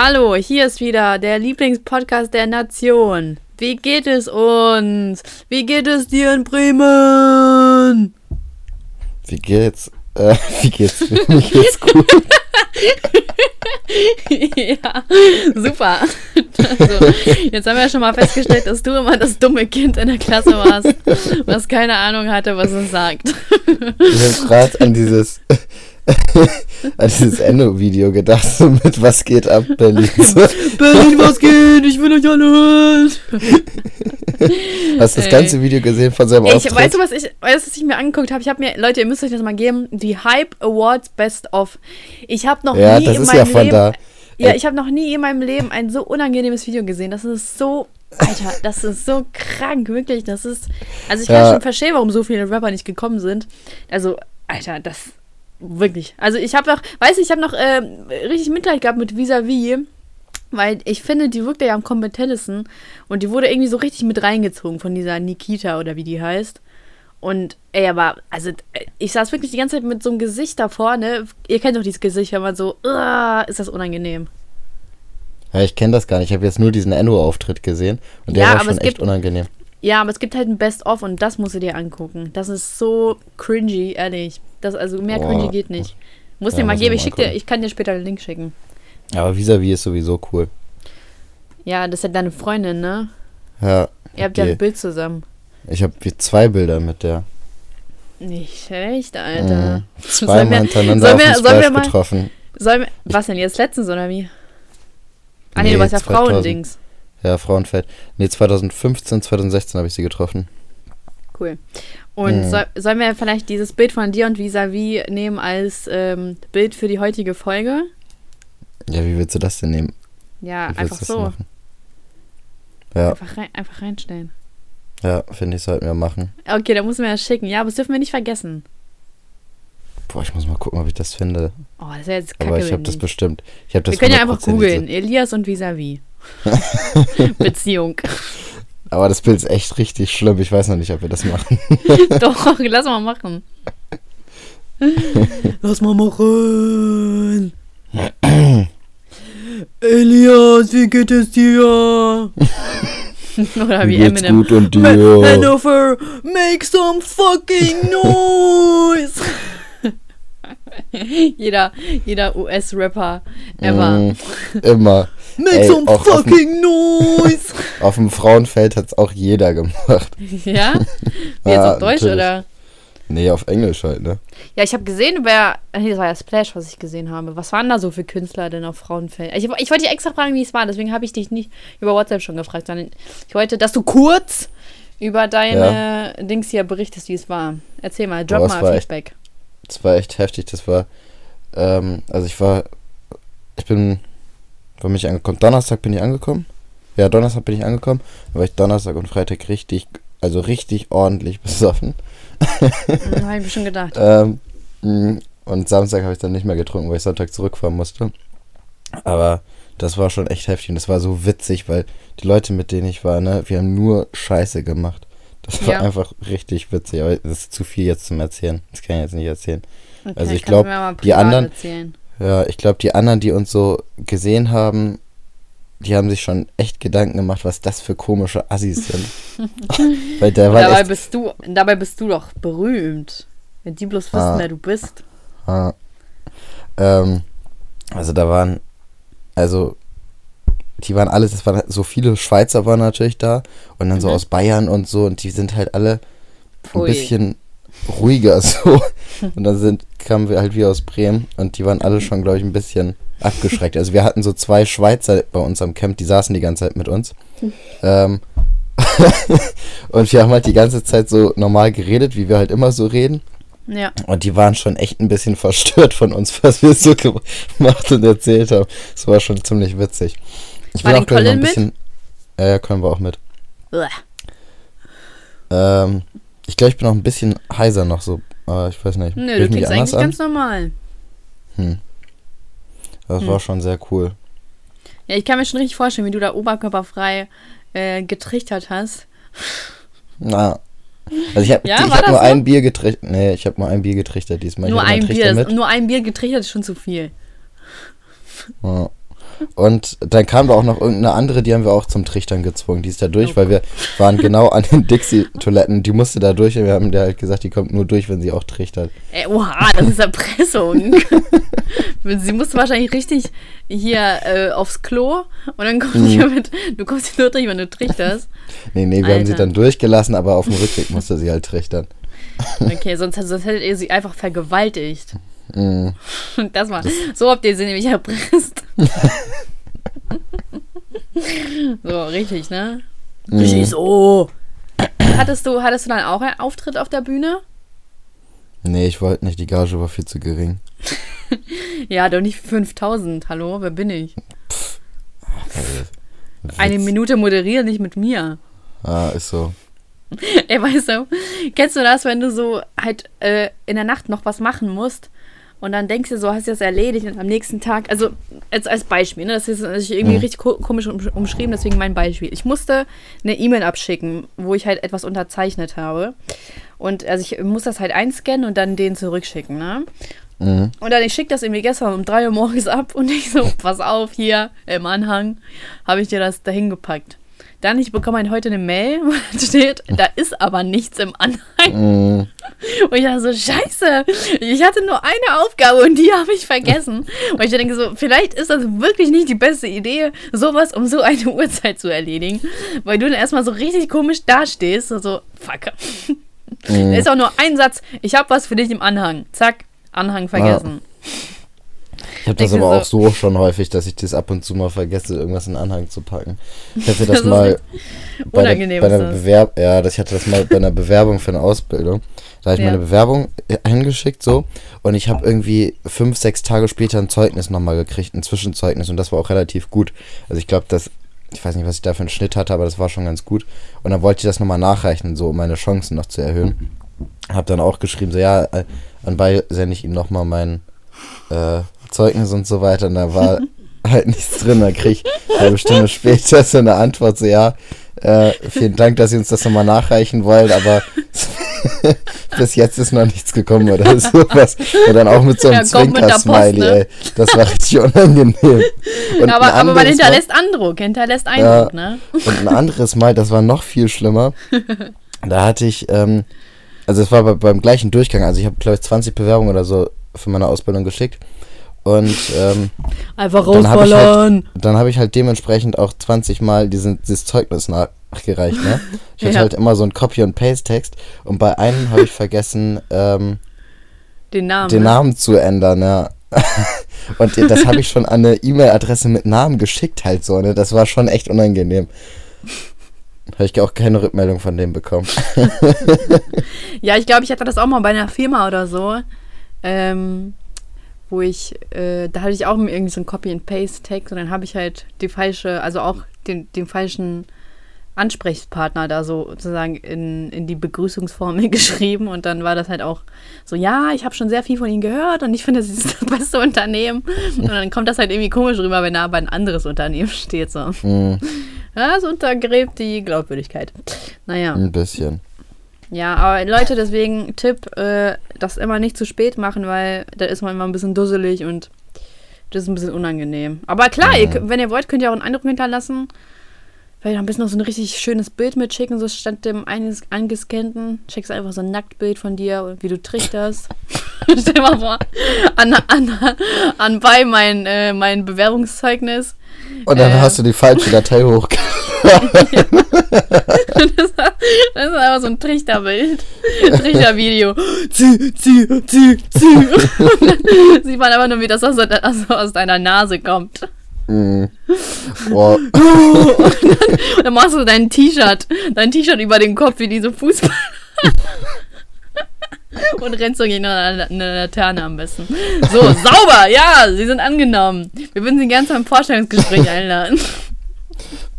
Hallo, hier ist wieder der Lieblingspodcast der Nation. Wie geht es uns? Wie geht es dir in Bremen? Wie geht's? Äh, wie geht's? Mir geht's gut. ja, super. Also, jetzt haben wir ja schon mal festgestellt, dass du immer das dumme Kind in der Klasse warst, was keine Ahnung hatte, was es sagt. Ich habe gerade an dieses an dieses Endo-Video gedacht, so mit Was geht ab, Berlin. Berlin, was geht? Ich will euch alle hören. Hast du das ganze Video gesehen von seinem ich, Auftritt? Weißt du, was ich, weißt, was ich mir angeguckt habe? Ich habe mir, Leute, ihr müsst euch das mal geben, die Hype Awards Best of. Ich habe noch ja, nie in meinem ja Leben, da. ja, Ey. ich habe noch nie in meinem Leben ein so unangenehmes Video gesehen. Das ist so, Alter, das ist so krank, wirklich. Das ist, also ich kann Ja. schon verstehen, warum so viele Rapper nicht gekommen sind. Also, Alter, das wirklich. Also ich habe noch, weißt du, ich habe noch äh, richtig Mitleid gehabt mit Vis-a-vis. Weil ich finde, die wirkte ja am kompetentesten und die wurde irgendwie so richtig mit reingezogen von dieser Nikita oder wie die heißt. Und ey, aber, also, ich saß wirklich die ganze Zeit mit so einem Gesicht davor, ne? Ihr kennt doch dieses Gesicht, wenn man so, ist das unangenehm. Ja, ich kenne das gar nicht. Ich habe jetzt nur diesen Endo-Auftritt gesehen und der Ja, war aber schon es echt gibt- unangenehm. Ja, aber es gibt halt ein Best-of und das musst du dir angucken. Das ist so cringy, ehrlich. Das, also mehr Boah. cringy geht nicht. Muss Ja, dir mal geben, ich schick dir, ich kann dir später den Link schicken. Aber Vis-a-vis ist sowieso cool. Ja, das ist ja deine Freundin, ne? Ja, Ihr habt ja die- ein Bild zusammen. ich habe zwei Bilder mit der. Nicht schlecht, Alter. Mhm. Sollen Zweimal wir- hintereinander sollen auf wir- dem sollen wir mal- getroffen. Sollen wir, was denn jetzt letztens oder wie? Ah nee, Nee, du warst ja 2000. Frauendings. Ja, Frauenfeld. Nee, 2015, 2016 habe ich sie getroffen. Cool. Und Mhm. soll, sollen wir vielleicht dieses Bild von dir und Vis-a-vis nehmen als ähm, Bild für die heutige Folge? Ja, wie willst du das denn nehmen? Ja, einfach so. machen? Ja, Einfach, rein, einfach reinstellen. ja, finde ich, sollten wir machen. Okay, dann müssen wir das schicken. Ja, aber das dürfen wir nicht vergessen. Boah, ich muss mal gucken, ob ich das finde. Oh, das wäre jetzt kacke. Aber ich habe das bestimmt. Ich habe das Wir können ja einfach 100% googeln. Elias und Vis-a-vis. Beziehung. Aber das Bild ist echt richtig schlimm. Ich weiß noch nicht, ob wir das machen. Doch, lass mal machen. lass mal machen. Elias, wie geht es dir? Oder wie geht's Eminem. gut und dir. Hannover, make some fucking noise. jeder jeder US-Rapper ever. Mm, immer. Make Ey, some auch auf dem- fucking noise. Auf dem Frauenfeld hat es auch jeder gemacht. ja? Wie jetzt Ja, auf Deutsch natürlich. oder? Nee, auf Englisch halt, ne? Ja, ich habe gesehen, wer. Nee, das war ja Splash, was ich gesehen habe. Was waren da so für Künstler denn auf Frauenfeld? Ich, ich wollte dich extra fragen, wie es war, deswegen habe ich dich nicht über WhatsApp schon gefragt, sondern ich wollte, dass du kurz über deine Dings hier berichtest, wie es war. Erzähl mal, drop Boah, mal war echt- Feedback. Das war echt heftig. Das war, ähm, also ich war, ich bin, wann bin ich angekommen? Donnerstag bin ich angekommen. Ja, Donnerstag bin ich angekommen. Da war ich Donnerstag und Freitag richtig, also richtig ordentlich besoffen. Hm, habe ich mir schon gedacht. Ähm, mh, und Samstag habe ich dann nicht mehr getrunken, weil ich Sonntag zurückfahren musste. Aber das war schon echt heftig und das war so witzig, weil die Leute, mit denen ich war, ne, wir haben nur Scheiße gemacht. Das war Ja. einfach richtig witzig, aber das ist zu viel jetzt zum Erzählen. Das kann ich jetzt nicht erzählen. Okay, also ich kannst glaub, du mir mal die anderen- Erzählen. Ja, ich glaube, die anderen, die uns so gesehen haben, die haben sich schon echt Gedanken gemacht, was das für komische Assis sind. weil der war Dabei bist, du, dabei bist du doch berühmt. Wenn die bloß wissen, Ah. wer du bist. Ah. Ähm, also da waren, also die waren alles, es waren so viele Schweizer waren natürlich da und dann so Mhm. aus Bayern und so und die sind halt alle ein Pfui. bisschen ruhiger so. Und dann sind, kamen wir halt wie aus Bremen und die waren alle schon, glaube ich, ein bisschen abgeschreckt. Also wir hatten so zwei Schweizer bei uns am Camp, die saßen die ganze Zeit mit uns. Ähm, und wir haben halt die ganze Zeit so normal geredet, wie wir halt immer so reden. Ja. Und die waren schon echt ein bisschen verstört von uns, was wir so gemacht und erzählt haben. Das war schon ziemlich witzig. Ich War denn auch gleich noch Colin ein mit? bisschen. Ja, ja, können wir auch mit. Ähm, ich glaube, ich bin auch ein bisschen heiser noch so. Aber ich weiß nicht. Nö, Fühl du klingst eigentlich an? ganz normal. Hm. Das Hm. war schon sehr cool. Ja, ich kann mir schon richtig vorstellen, wie du da oberkörperfrei äh, getrichtert hast. Na. Also ich habe Ja, ich hab nur so? ein Bier getrichtert. Nee, ich habe nur ein Bier getrichtert diesmal. nur ein Bier, mit. nur ein Bier getrichtert ist schon zu viel. Ja. Und dann kam da auch noch irgendeine andere, die haben wir auch zum Trichtern gezwungen. Die ist da durch, weil wir waren genau an den Dixie-Toiletten. Die musste da durch und wir haben der halt gesagt, die kommt nur durch, wenn sie auch trichtert. Ey, oha, das ist Erpressung. sie musste wahrscheinlich richtig hier äh, aufs Klo und dann kommt Mhm. mit, du kommst hier nur durch, wenn du trichterst. Nee, nee, wir haben sie Alter. dann durchgelassen, aber auf dem Rückweg musste sie halt trichtern. Okay, sonst, sonst hättet ihr sie einfach vergewaltigt. Mhm. Das war, so habt ihr sie nämlich erpresst. so, richtig, ne? Mhm. Richtig so. Hattest du, hattest du dann auch einen Auftritt auf der Bühne? Nee, ich wollte nicht, die Gage war viel zu gering. Ja, doch nicht 5000. Hallo, wer bin ich? Witz. Eine Minute moderieren, nicht mit mir. Ah, ist so. Ey, weißt du, kennst du das, wenn du so halt äh, in der Nacht noch was machen musst und dann denkst du so, hast du das erledigt und am nächsten Tag, also als, als Beispiel, ne, das ist natürlich irgendwie Mhm. richtig ko komisch um, umschrieben, deswegen mein Beispiel. Ich musste eine E-Mail abschicken, wo ich halt etwas unterzeichnet habe und also ich muss das halt einscannen und dann den zurückschicken, ne? Mhm. Und dann, ich schicke das irgendwie gestern um 3 Uhr morgens ab und ich so, pass auf, hier im Anhang habe ich dir das dahin gepackt. Dann, ich bekomme halt heute eine Mail, wo steht, da ist aber nichts im Anhang. Mhm. Und ich dachte so, scheiße, ich hatte nur eine Aufgabe und die habe ich vergessen. Und ich denke so, vielleicht ist das wirklich nicht die beste Idee, sowas um so eine Uhrzeit zu erledigen. Weil du dann erstmal so richtig komisch dastehst. und So, fuck. Da ist auch nur ein Satz, ich habe was für dich im Anhang. Zack, Anhang vergessen. Ich habe das aber auch so schon häufig, dass ich das ab und zu mal vergesse, irgendwas in den Anhang zu packen. Ich hatte Das das mal bei, der, bei einer das. Bewerb ja, ich hatte das mal bei einer Bewerbung für eine Ausbildung. Da habe ich Ja. meine Bewerbung hingeschickt so und ich habe irgendwie fünf, sechs Tage später ein Zeugnis nochmal gekriegt, ein Zwischenzeugnis und das war auch relativ gut. Also ich glaube, dass ich weiß nicht, was ich da für einen Schnitt hatte, aber das war schon ganz gut. Und dann wollte ich das nochmal nachreichen, so um meine Chancen noch zu erhöhen. Hab dann auch geschrieben, so ja, äh, anbei sende ich ihm nochmal mein äh, Zeugnis und so weiter. Und da war halt nichts drin. Dann krieg ich eine halbe Stunde später so eine Antwort, so ja, äh, vielen Dank, dass Sie uns das nochmal nachreichen wollen, aber bis jetzt ist noch nichts gekommen oder sowas. Und dann auch mit so einem Ja, Zwinker-Smiley, ne? ey. Das war richtig unangenehm. Und aber, aber man hinterlässt Eindruck, hinterlässt Eindruck, ne? und ein anderes Mal, das war noch viel schlimmer. Da hatte ich, ähm, also es war bei, beim gleichen Durchgang, also ich habe, glaube ich, 20 Bewerbungen oder so für meine Ausbildung geschickt. Und ähm, Einfach dann habe ich, rausballern. halt, hab ich halt dementsprechend auch 20 Mal diesen, dieses Zeugnis nachgereicht. Ne? Ich hatte Ja. halt immer so einen Copy- und Paste-Text und bei einem habe ich vergessen, ähm, Den Namen. den ne? Namen zu ändern, ja. Und das habe ich schon an eine E-Mail-Adresse mit Namen geschickt halt so, ne? Das war schon echt unangenehm. Habe ich auch keine Rückmeldung von dem bekommen. Ja, ich glaube, ich hatte das auch mal bei einer Firma oder so. Ähm, wo ich, äh, da hatte ich auch irgendwie so einen Copy-and-Paste-Text und dann habe ich halt die falsche, also auch den, den falschen Ansprechpartner da so sozusagen in, in die Begrüßungsformel geschrieben und dann war das halt auch so, ja, ich habe schon sehr viel von Ihnen gehört und ich finde, es ist das beste Unternehmen und dann kommt das halt irgendwie komisch rüber, wenn da aber ein anderes Unternehmen steht so. Hm, Ja, das untergräbt die Glaubwürdigkeit. Naja. ein bisschen. Ja, aber Leute, deswegen Tipp, äh, das immer nicht zu spät machen, weil da ist man immer ein bisschen dusselig und das ist ein bisschen unangenehm. Aber klar, ihr, könnt- wenn ihr wollt, könnt ihr auch einen Eindruck hinterlassen. Weil am besten noch so ein richtig schönes Bild mitschicken, so statt dem eines angescannten. Schickst einfach so ein Nacktbild von dir, wie du trichterst. Stell dir mal vor, an, an, an bei mein, äh, mein Bewerbungszeugnis. Und dann Äh. hast du die falsche Datei hochgeladen. das, ist, das ist einfach so ein Trichterbild. Trichtervideo. Zieh, zieh, zieh, zieh. Sieht man einfach nur, wie das aus, aus deiner Nase kommt. Hm. Boah. Und dann machst du dein T-Shirt, dein T-Shirt über den Kopf wie diese Fußballer. Und rennst so gegen eine, eine Laterne am besten. So, sauber, ja, sie sind angenommen. Wir würden sie gerne zu einem Vorstellungsgespräch einladen.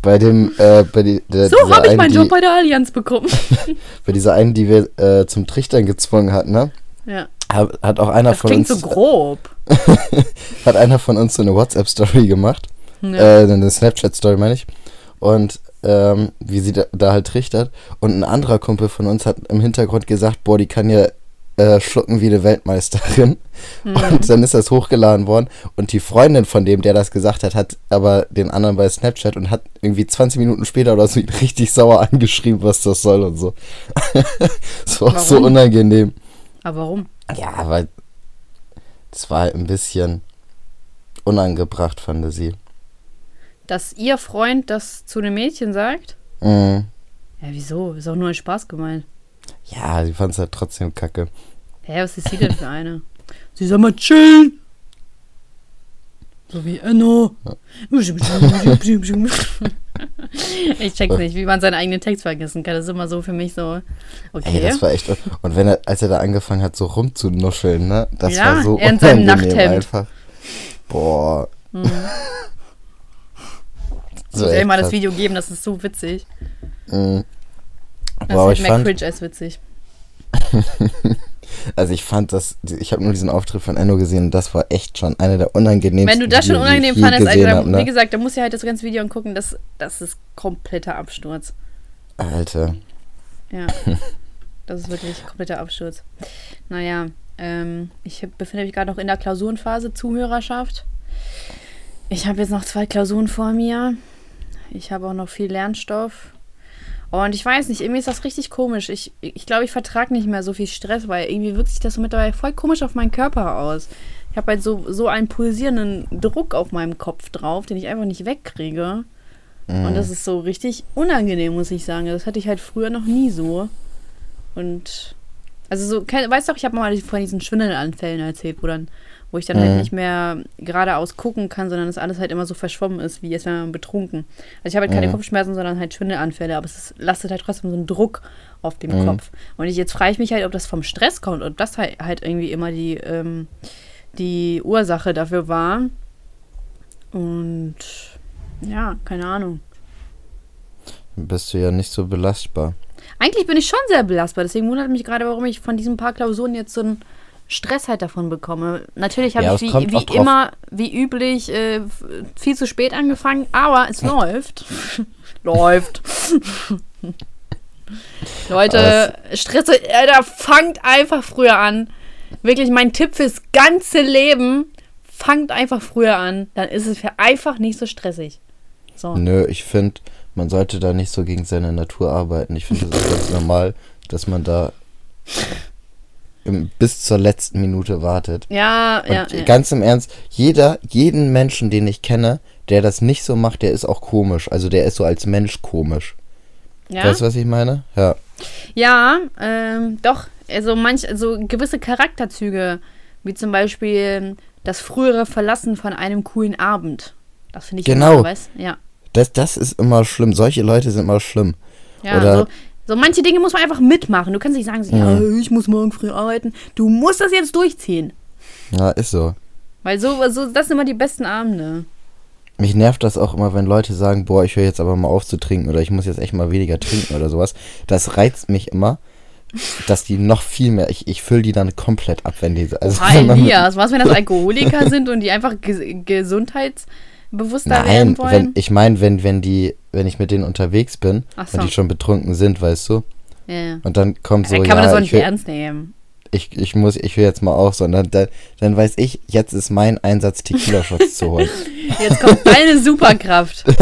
Bei dem, äh, bei, die, der, So habe ich einen, meinen Job bei der Allianz bekommen. bei dieser einen, die wir äh, zum Trichtern gezwungen hatten, ne? Ja, Hat, hat auch einer das von klingt uns so grob. hat einer von uns so eine WhatsApp-Story gemacht. Ja. Äh, eine Snapchat-Story, meine ich. Und ähm, wie sie da, da halt trichtert. Und ein anderer Kumpel von uns hat im Hintergrund gesagt, boah, die kann ja äh, schlucken wie eine Weltmeisterin. Mhm. Und dann ist das hochgeladen worden. Und die Freundin von dem, der das gesagt hat, hat aber den anderen bei Snapchat und hat irgendwie 20 Minuten später oder so richtig sauer angeschrieben, was das soll und so. das war auch so Warum? unangenehm. Aber warum? Ja, weil das war halt ein bisschen unangebracht, fand sie. Dass ihr Freund das zu einem Mädchen sagt? Mhm. Ja, wieso? Ist auch nur ein Spaß gemeint. Ja, sie fand es halt trotzdem kacke. Hä, was ist sie denn für eine? Sie soll mal chillen. So wie Enno. ich check's nicht, wie man seinen eigenen Text vergessen kann. Das ist immer so für mich so. Okay. Ey, das war echt. Und wenn er, als er da angefangen hat, so rumzunuscheln, ne? Das Ja, war so er in seinem Nachthemd. einfach. Boah. Mhm. so ich echt mal das. Video geben, das ist so witzig. Mhm. Das aber ist mehr fand, cringe als witzig. also ich fand das, ich habe nur diesen Auftritt von Enno gesehen und das war echt schon einer der unangenehmsten Wenn du das schon Videos, unangenehm fandest, gesehen dann, hab, ne? wie gesagt, dann musst du halt das ganze Video angucken. Das, das ist kompletter Absturz. Alter. Ja. Das ist wirklich kompletter Absturz. Naja, ähm, ich befinde mich gerade noch in der Klausurenphase, Zuhörerschaft. Ich habe jetzt noch zwei Klausuren vor mir. Ich habe auch noch viel Lernstoff. Und ich weiß nicht, irgendwie ist das richtig komisch. Ich glaube, ich, glaub, ich vertrage nicht mehr so viel Stress, weil irgendwie wirkt sich das so mittlerweile voll komisch auf meinen Körper aus. Ich habe halt so, so einen pulsierenden Druck auf meinem Kopf drauf, den ich einfach nicht wegkriege. Und das ist so richtig unangenehm, muss ich sagen. Das hatte ich halt früher noch nie so. Und also so, weißt du, ich habe mal von diesen Schwindelanfällen erzählt, wo dann, wo ich dann Mhm. halt nicht mehr geradeaus gucken kann, sondern das alles halt immer so verschwommen ist, wie als wäre man betrunken. Also ich habe halt keine Mhm. Kopfschmerzen, sondern halt Schwindelanfälle, aber es ist, lastet halt trotzdem so einen Druck auf dem Mhm. Kopf. Und ich, jetzt frage ich mich halt, ob das vom Stress kommt, ob das halt, halt irgendwie immer die, ähm, die Ursache dafür war. Und ja, keine Ahnung. Bist du ja nicht so belastbar. Eigentlich bin ich schon sehr belastbar, deswegen wundert mich gerade, warum ich von diesen paar Klausuren jetzt so einen Stress halt davon bekomme. Natürlich habe Ja, ich es wie, wie immer, wie üblich, äh, viel zu spät angefangen, aber es läuft. läuft. Leute, Stress, Alter, fangt einfach früher an. Wirklich mein Tipp fürs ganze Leben, fangt einfach früher an. Dann ist es für einfach nicht so stressig. So. Nö, ich finde, man sollte da nicht so gegen seine Natur arbeiten. Ich finde, das ist ganz normal, dass man da bis zur letzten Minute wartet. Ja, Und ja, ja. ganz im Ernst, jeder, jeden Menschen, den ich kenne, der das nicht so macht, der ist auch komisch. Also der ist so als Mensch komisch. ja? Weißt du, was ich meine? Ja. Ja, ähm, doch. Also manch, also gewisse Charakterzüge, wie zum Beispiel das frühere Verlassen von einem coolen Abend. Das finde ich Genau. immer, weißt? Ja. Das, das ist immer schlimm. Solche Leute sind immer schlimm. Ja, Oder- so, so manche Dinge muss man einfach mitmachen. Du kannst nicht sagen, so, ja, ich muss morgen früh arbeiten. Du musst das jetzt durchziehen. Ja, ist so. Weil so, so das sind immer die besten Abende. Mich nervt das auch immer, wenn Leute sagen, boah, ich höre jetzt aber mal auf zu trinken oder ich muss jetzt echt mal weniger trinken oder sowas. Das reizt mich immer, dass die noch viel mehr, ich, ich fülle die dann komplett ab, wenn die, also mit- Elias, was, wenn das Alkoholiker sind und die einfach ges gesundheitsbewusster werden Nein, wollen? wenn, ich meine, wenn, wenn die, wenn ich mit denen unterwegs bin Ach und so. die schon betrunken sind, weißt du, ja, und dann kommt so, Dann kann man das ja, auch ich nicht will, ernst nehmen. ich, ich muss, ich will jetzt mal auf, sondern dann, dann weiß ich, jetzt ist mein Einsatz, Tequila-Shots zu holen. Jetzt kommt deine Superkraft.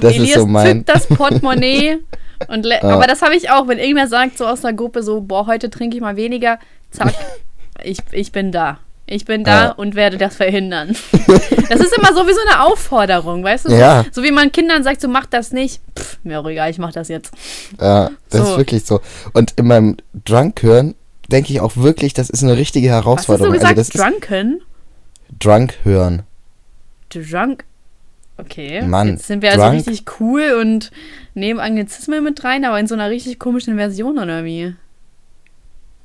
Das Elias ist so mein, zückt das Portemonnaie. Und Ja. Aber das habe ich auch, wenn irgendwer sagt, so aus einer Gruppe, so, boah, heute trinke ich mal weniger, zack, ich, ich bin da. Ich bin da Ja. und werde das verhindern. das ist immer so wie so eine Aufforderung, weißt du? So, Ja. so wie man Kindern sagt, so mach das nicht. Pff, mir auch egal, ich mach das jetzt. Ja, das So. ist wirklich so. Und in meinem Drunk-Hören denke ich auch wirklich, das ist eine richtige Was hast du Herausforderung. gesagt? also Drunken? Drunk-Hören. Drunk? Okay. Mann, Jetzt sind wir also drunk? richtig cool und nehmen Anglizismen mit rein, aber in so einer richtig komischen Version oder wie?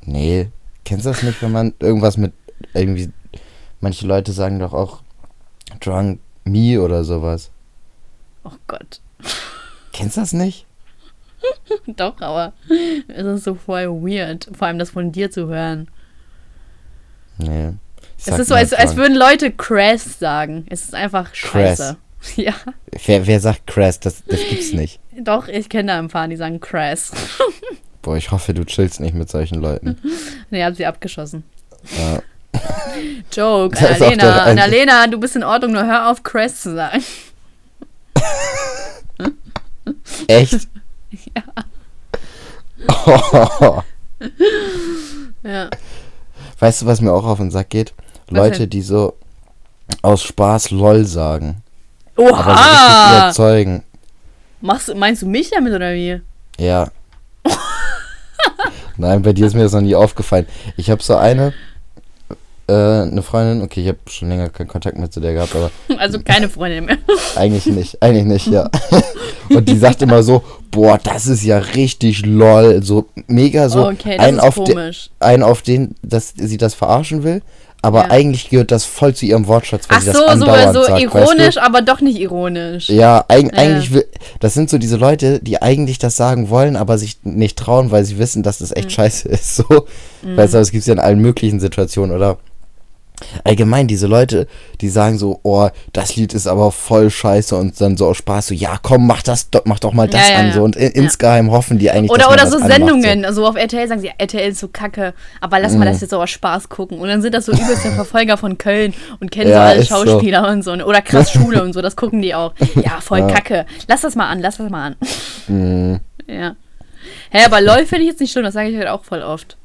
Nee, kennst du das nicht, wenn man irgendwas mit irgendwie, manche Leute sagen doch auch Drunk Me oder sowas. Oh Gott. Kennst du das nicht? Doch, aber es ist so voll weird, vor allem das von dir zu hören. Nee. Es ist so, als, als würden Leute Crass sagen. Es ist einfach Crass. scheiße. Ja, Wer, wer sagt Crash? Das, das gibt's nicht. doch, ich kenne da ein paar, die sagen Crass. Boah, ich hoffe, du chillst nicht mit solchen Leuten. Nee, hab sie abgeschossen. Ja. Joke, Annalena. Annalena, du bist in Ordnung, nur hör auf, Crest zu sagen. Echt? Ja. Oh. Ja. Weißt du, was mir auch auf den Sack geht? Was Leute, denn? die so aus Spaß LOL sagen. Aber so richtig Oha! überzeugen. Machst, meinst du mich damit oder wie? Ja. Nein, bei dir ist mir das noch nie aufgefallen. Ich habe so eine, äh, eine Freundin, okay, ich habe schon länger keinen Kontakt mehr zu der gehabt, aber Also keine Freundin mehr. eigentlich nicht, eigentlich nicht, ja. Und die sagt immer so, boah, das ist ja richtig lol, so mega so okay, das einen ist auf, de, komisch. einen auf den, dass sie das verarschen will, aber Ja. eigentlich gehört das voll zu ihrem Wortschatz, weil Ach sie das so, so, andauernd so sagt, ironisch, weißt aber doch nicht ironisch. du? Ja, eig Ja. eigentlich will, das sind so diese Leute, die eigentlich das sagen wollen, aber sich nicht trauen, weil sie wissen, dass das echt scheiße ist, so. Weißt du, das gibt's ja in allen möglichen Situationen, oder? Allgemein, diese Leute, die sagen so, oh, das Lied ist aber voll scheiße und dann so aus Spaß so, ja, komm, mach das, doch- mach doch mal das Ja, ja, an, so und in, insgeheim hoffen die eigentlich, Oder, oder so anmacht, Sendungen, also auf RTL sagen sie, RTL ist so kacke, aber lass mal Mhm. das jetzt so aus Spaß gucken. Und dann sind das so übelste Verfolger von Köln und kennen Ja, so alle ist so. Schauspieler und so. Oder krass Schule und so, das gucken die auch. Ja, voll kacke. Lass das mal an, lass das mal an. So. Mhm. Ja. Hä, aber LOL finde ich jetzt nicht schlimm, das sage ich halt auch voll oft.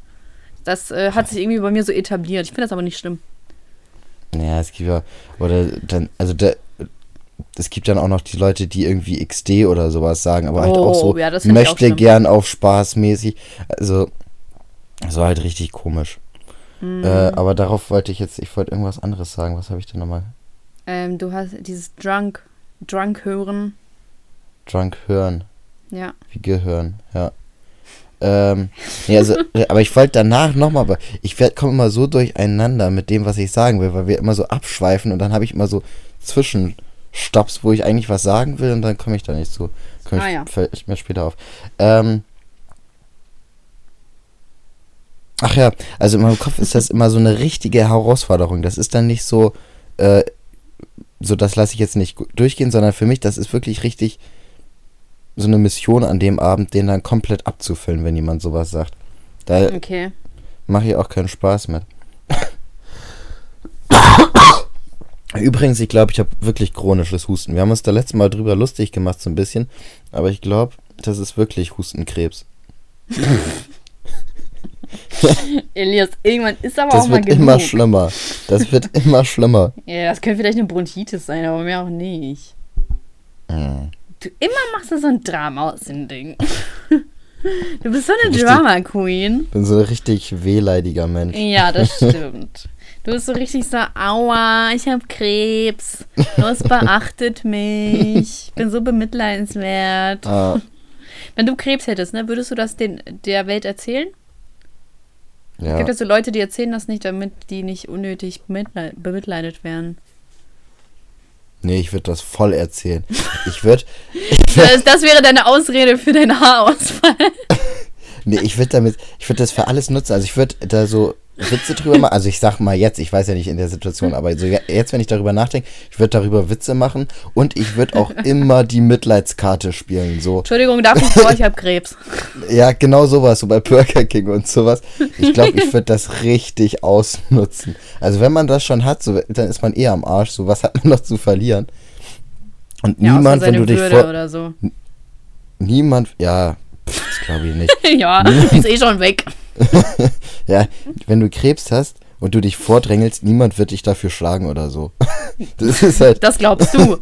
Das äh, hat sich irgendwie bei mir so etabliert. Ich finde das aber nicht schlimm. Ja, es gibt ja, oder dann, also der, es gibt dann auch noch die Leute, die irgendwie XD oder sowas sagen, aber halt auch Oh, so, ja, das auch möchte schlimm. gern auf Spaß mäßig, also, so halt richtig komisch. Mhm. Äh, aber darauf wollte ich jetzt, ich wollte irgendwas anderes sagen, was habe ich denn nochmal? Ähm, du hast dieses Drunk, Drunk hören. Drunk hören, Ja. wie Gehören, ja. Ähm, nee, also, aber ich wollte danach nochmal, aber ich komme immer so durcheinander mit dem, was ich sagen will, weil wir immer so abschweifen und dann habe ich immer so Zwischenstopps, wo ich eigentlich was sagen will und dann komme ich da nicht zu. Komme Ah, ich ja. fällt mir später auf. Ähm, ach ja, also in meinem Kopf ist das immer so eine richtige Herausforderung. Das ist dann nicht so, äh, so das lasse ich jetzt nicht durchgehen, sondern für mich, das ist wirklich richtig so eine Mission an dem Abend, den dann komplett abzufüllen, wenn jemand sowas sagt. Da Okay. mache ich auch keinen Spaß mit. Übrigens, ich glaube, ich habe wirklich chronisches Husten. Wir haben uns da letztes Mal drüber lustig gemacht, so ein bisschen. Aber ich glaube, das ist wirklich Hustenkrebs. Elias, irgendwann ist aber Das auch mal wird genug. immer schlimmer. Das wird immer schlimmer. Ja, das könnte vielleicht eine Bronchitis sein, aber mehr auch nicht. Hm. Du immer machst du so ein Drama aus dem Ding. Du bist so eine Richtig. Drama Queen. Bin so ein richtig wehleidiger Mensch. Ja, das stimmt. Du bist so richtig so, aua, ich hab Krebs. Los, beachtet mich. Ich bin so bemitleidenswert. Ah, Wenn du Krebs hättest, ne, würdest du das den, der Welt erzählen? ja. Gibt es so Leute, die erzählen das nicht, damit die nicht unnötig bemitleid, bemitleidet werden? Nee, ich würde das voll erzählen. Ich würde Das, das wäre deine Ausrede für deinen Haarausfall. Nee, ich würde damit, ich würde das für alles nutzen. Also ich würde da so Witze drüber machen. Also ich sag mal jetzt, ich weiß ja nicht in der Situation, aber so je- jetzt, wenn ich darüber nachdenke, ich würde darüber Witze machen und ich würde auch immer die Mitleidskarte spielen. So, Entschuldigung, darf ich vor, ich hab Krebs. ja, genau sowas, so bei Burger King und sowas. Ich glaube, ich würde das richtig ausnutzen. Also wenn man das schon hat, so, dann ist man eh am Arsch. So, was hat man noch zu verlieren? Und Ja, niemand, wenn du dich Würde vor, oder so. niemand, ja, das glaube ich nicht. ja, ist eh schon weg. Ja, wenn du Krebs hast und du dich vordrängelst, niemand wird dich dafür schlagen oder so. Das ist halt, Das glaubst du.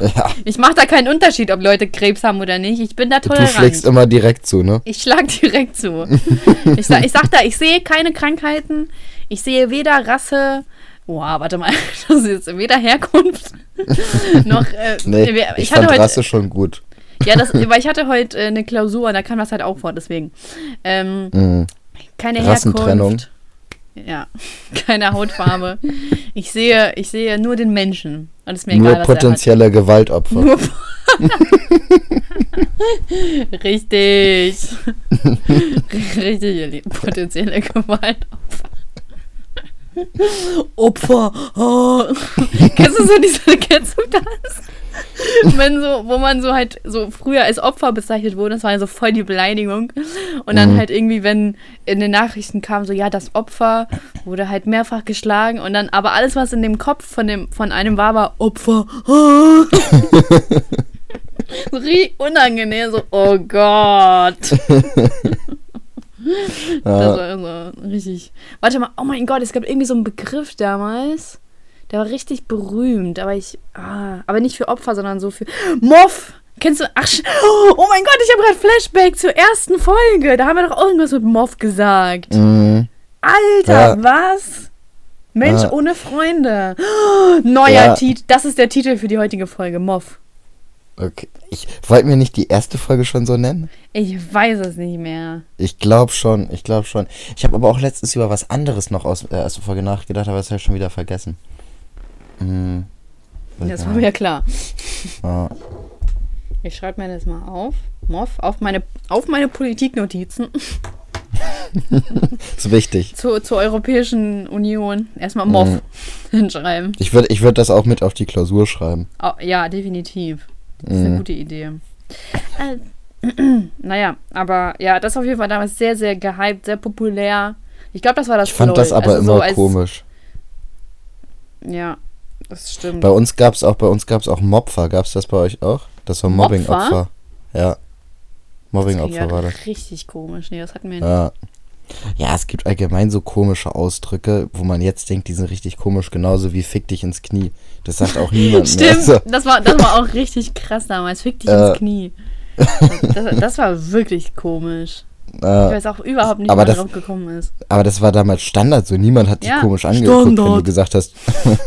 ja, Ich mache da keinen Unterschied, ob Leute Krebs haben oder nicht. Ich bin da du tolerant. schlägst immer direkt zu, ne? Ich schlag direkt zu. ich, sag, ich sag da, ich sehe keine Krankheiten. Ich sehe weder Rasse. Boah, warte mal. Das ist jetzt weder Herkunft noch. Äh, Nee, ich, hatte fand heute. Rasse schon gut. Ja, das, weil ich hatte heute äh, eine Klausur und da kam das halt auch vor, deswegen. Ähm, Mhm. keine Rassentrennung. Herkunft. Ja, keine Hautfarbe. Ich sehe, ich sehe nur den Menschen. Und ist mir Nur egal, was er hat. potenzielle Gewaltopfer. Nur Richtig. Richtig, ihr Lieben. Potenzielle Gewaltopfer. Opfer. Oh. kennst du so diese, kennst du das? wenn so, wo man so halt so früher als Opfer bezeichnet wurde, das war ja so voll die Beleidigung. Und dann Mhm. halt irgendwie, wenn in den Nachrichten kam, so, ja, das Opfer wurde halt mehrfach geschlagen und dann, aber alles, was in dem Kopf von dem, von einem war, war Opfer. so richtig unangenehm, so, oh Gott. Das war so richtig. Warte mal, oh mein Gott, es gab irgendwie so einen Begriff damals. Der war richtig berühmt, aber ich. Ah, aber nicht für Opfer, sondern so für. Moff! Kennst du. Ach, oh mein Gott, ich habe gerade Flashback zur ersten Folge. Da haben wir doch irgendwas mit Moff gesagt. Mhm. Alter, Ja. was? Mensch Ja. ohne Freunde. Neuer Ja. Titel. Das ist der Titel für die heutige Folge. Moff. Okay. Ich wollten wir nicht die erste Folge schon so nennen? Ich weiß es nicht mehr. Ich glaube schon, ich glaube schon. Ich habe aber auch letztens über was anderes noch aus der ersten Folge nachgedacht, aber das habe ich schon wieder vergessen. Mhm. Das war mir klar. Ja. Ich schreibe mir das mal auf. Moff, auf meine, auf meine Politiknotizen Ist wichtig. zur, zur Europäischen Union. Erstmal Moff Mhm. hinschreiben. Ich würde ich würd das auch mit auf die Klausur schreiben. Au- ja, definitiv. Das ist eine Mhm. gute Idee. Äh, naja, aber ja, das ist auf jeden Fall damals sehr, sehr gehypt, sehr populär. Ich glaube, das war das Ich fand LOL. das aber Also so immer als- komisch. Ja, das stimmt. Bei uns gab es auch, bei uns gab's auch Mopfer. Gab es das bei euch auch? Das war? Mobbing-Opfer. Ja. Das Mobbing-Opfer war ja das. Richtig komisch. Nee, das hatten wir nicht. Ja. Ja, es gibt allgemein so komische Ausdrücke, wo man jetzt denkt, die sind richtig komisch, genauso wie fick dich ins Knie. Das sagt auch niemand mehr. Stimmt, So, das, war, das war auch richtig krass damals. Fick dich Äh. ins Knie. Das, das war wirklich komisch. Ich äh, weiß auch überhaupt nicht, Aber wie man das- drauf gekommen ist. aber das war damals Standard, so niemand hat dich Ja, komisch angeguckt, wenn du Standard. gesagt hast,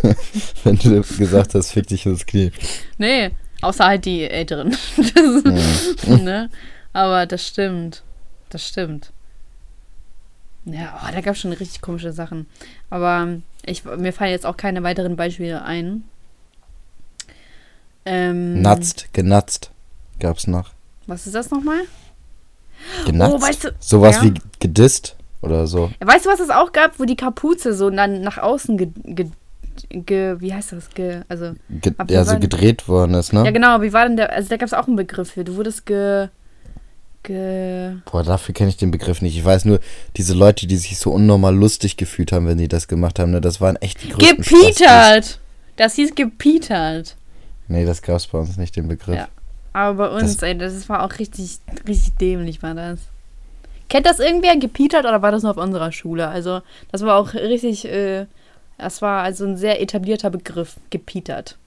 wenn du gesagt hast, fick dich ins Knie. Nee, außer halt die Älteren. Das, Mhm. ne? Aber das stimmt. Das stimmt. Ja, oh, da gab es schon richtig komische Sachen. Aber ich, mir fallen jetzt auch keine weiteren Beispiele ein. Ähm, Natzt, genatzt gab's noch. Was ist das nochmal? Genatzt. Oh, weißt du- Sowas ja. wie gedisst oder so. Weißt du, was es auch gab, wo die Kapuze so dann nach außen ge, ge, ge wie heißt das? Ge, also, Ge ja, so gedreht worden ist, ne? ja genau, wie war denn der, also da gab es auch einen Begriff für. Du wurdest ge, ge, Boah, dafür kenne ich den Begriff nicht. Ich weiß nur, diese Leute, die sich so unnormal lustig gefühlt haben, wenn die das gemacht haben, ne, das waren echt die gepietert! Das hieß gepietert. Nee, das gab's bei uns nicht, den Begriff. Ja. Aber bei uns, Das- ey, das war auch richtig, richtig dämlich, war das. Kennt das irgendwer gepietert oder war das nur auf unserer Schule? Also, das war auch richtig, äh, das war also ein sehr etablierter Begriff, gepietert.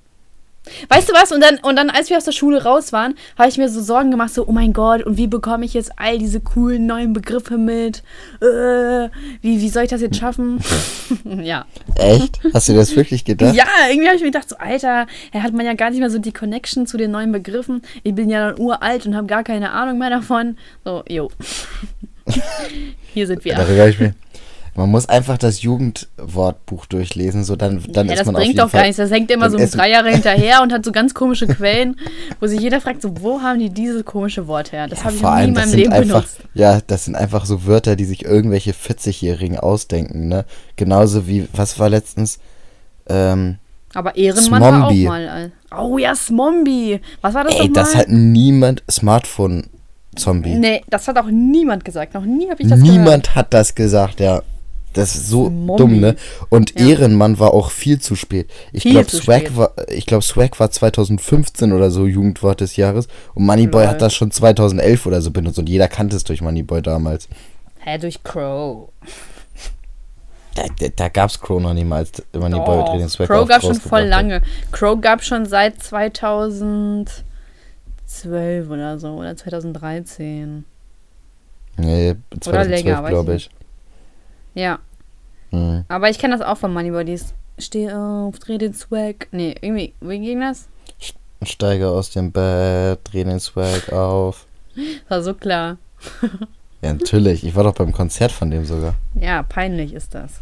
Weißt du was? Und dann, und dann, als wir aus der Schule raus waren, habe ich mir so Sorgen gemacht, so, oh mein Gott, und wie bekomme ich jetzt all diese coolen neuen Begriffe mit? Äh, wie, wie soll ich das jetzt schaffen? ja. Echt? Hast du das wirklich gedacht? Ja, irgendwie habe ich mir gedacht, so, Alter, er hat man ja gar nicht mehr so die Connection zu den neuen Begriffen. Ich bin ja dann uralt und habe gar keine Ahnung mehr davon. So, jo. Hier sind wir. Darüber hab ich mir. Man muss einfach das Jugendwortbuch durchlesen, so dann, dann ja, ist das man auf bringt jeden doch gar Fall. nichts. Das hängt immer so drei Jahre hinterher und hat so ganz komische Quellen, wo sich jeder fragt, so, wo haben die dieses komische Wort her? Das Ja, habe ich noch nie allem, in das meinem Leben einfach, benutzt. ja, das sind einfach so Wörter, die sich irgendwelche 40-Jährigen ausdenken, ne? Genauso wie, was war letztens, ähm, Aber Ehrenmann war auch mal. Oh ja, Smombi. Was war das ey, das hat niemand, Smartphone-Zombie. Nee, das hat auch niemand gesagt. Noch nie habe ich das gehört. Niemand hat das gesagt, ja. Das ist so Smombi. dumm, ne? Und Ja. Ehrenmann war auch viel zu spät. Ich glaube, Swag spät. war, ich glaube, Swag war 2015 oder so Jugendwort des Jahres. Und Moneyboy hat das schon 2011 oder so benutzt. Und jeder kannte es durch Moneyboy damals. Hä, durch Crow. Da, da, da gab es Crow noch niemals. Moneyboy Doch, den Swag Crow gab schon voll hat. lange. Crow gab schon seit 2012 oder so oder 2013. Nee, länger, 2012 weiß glaube ich. Ja, Hm. aber ich kenne das auch von Moneyboy. Dies Steh auf, dreh den Swag. Nee, irgendwie, wie ging das? Steige aus dem Bett, dreh den Swag auf. War so klar. Ja, natürlich. Ich war doch beim Konzert von dem sogar. Ja, peinlich ist das.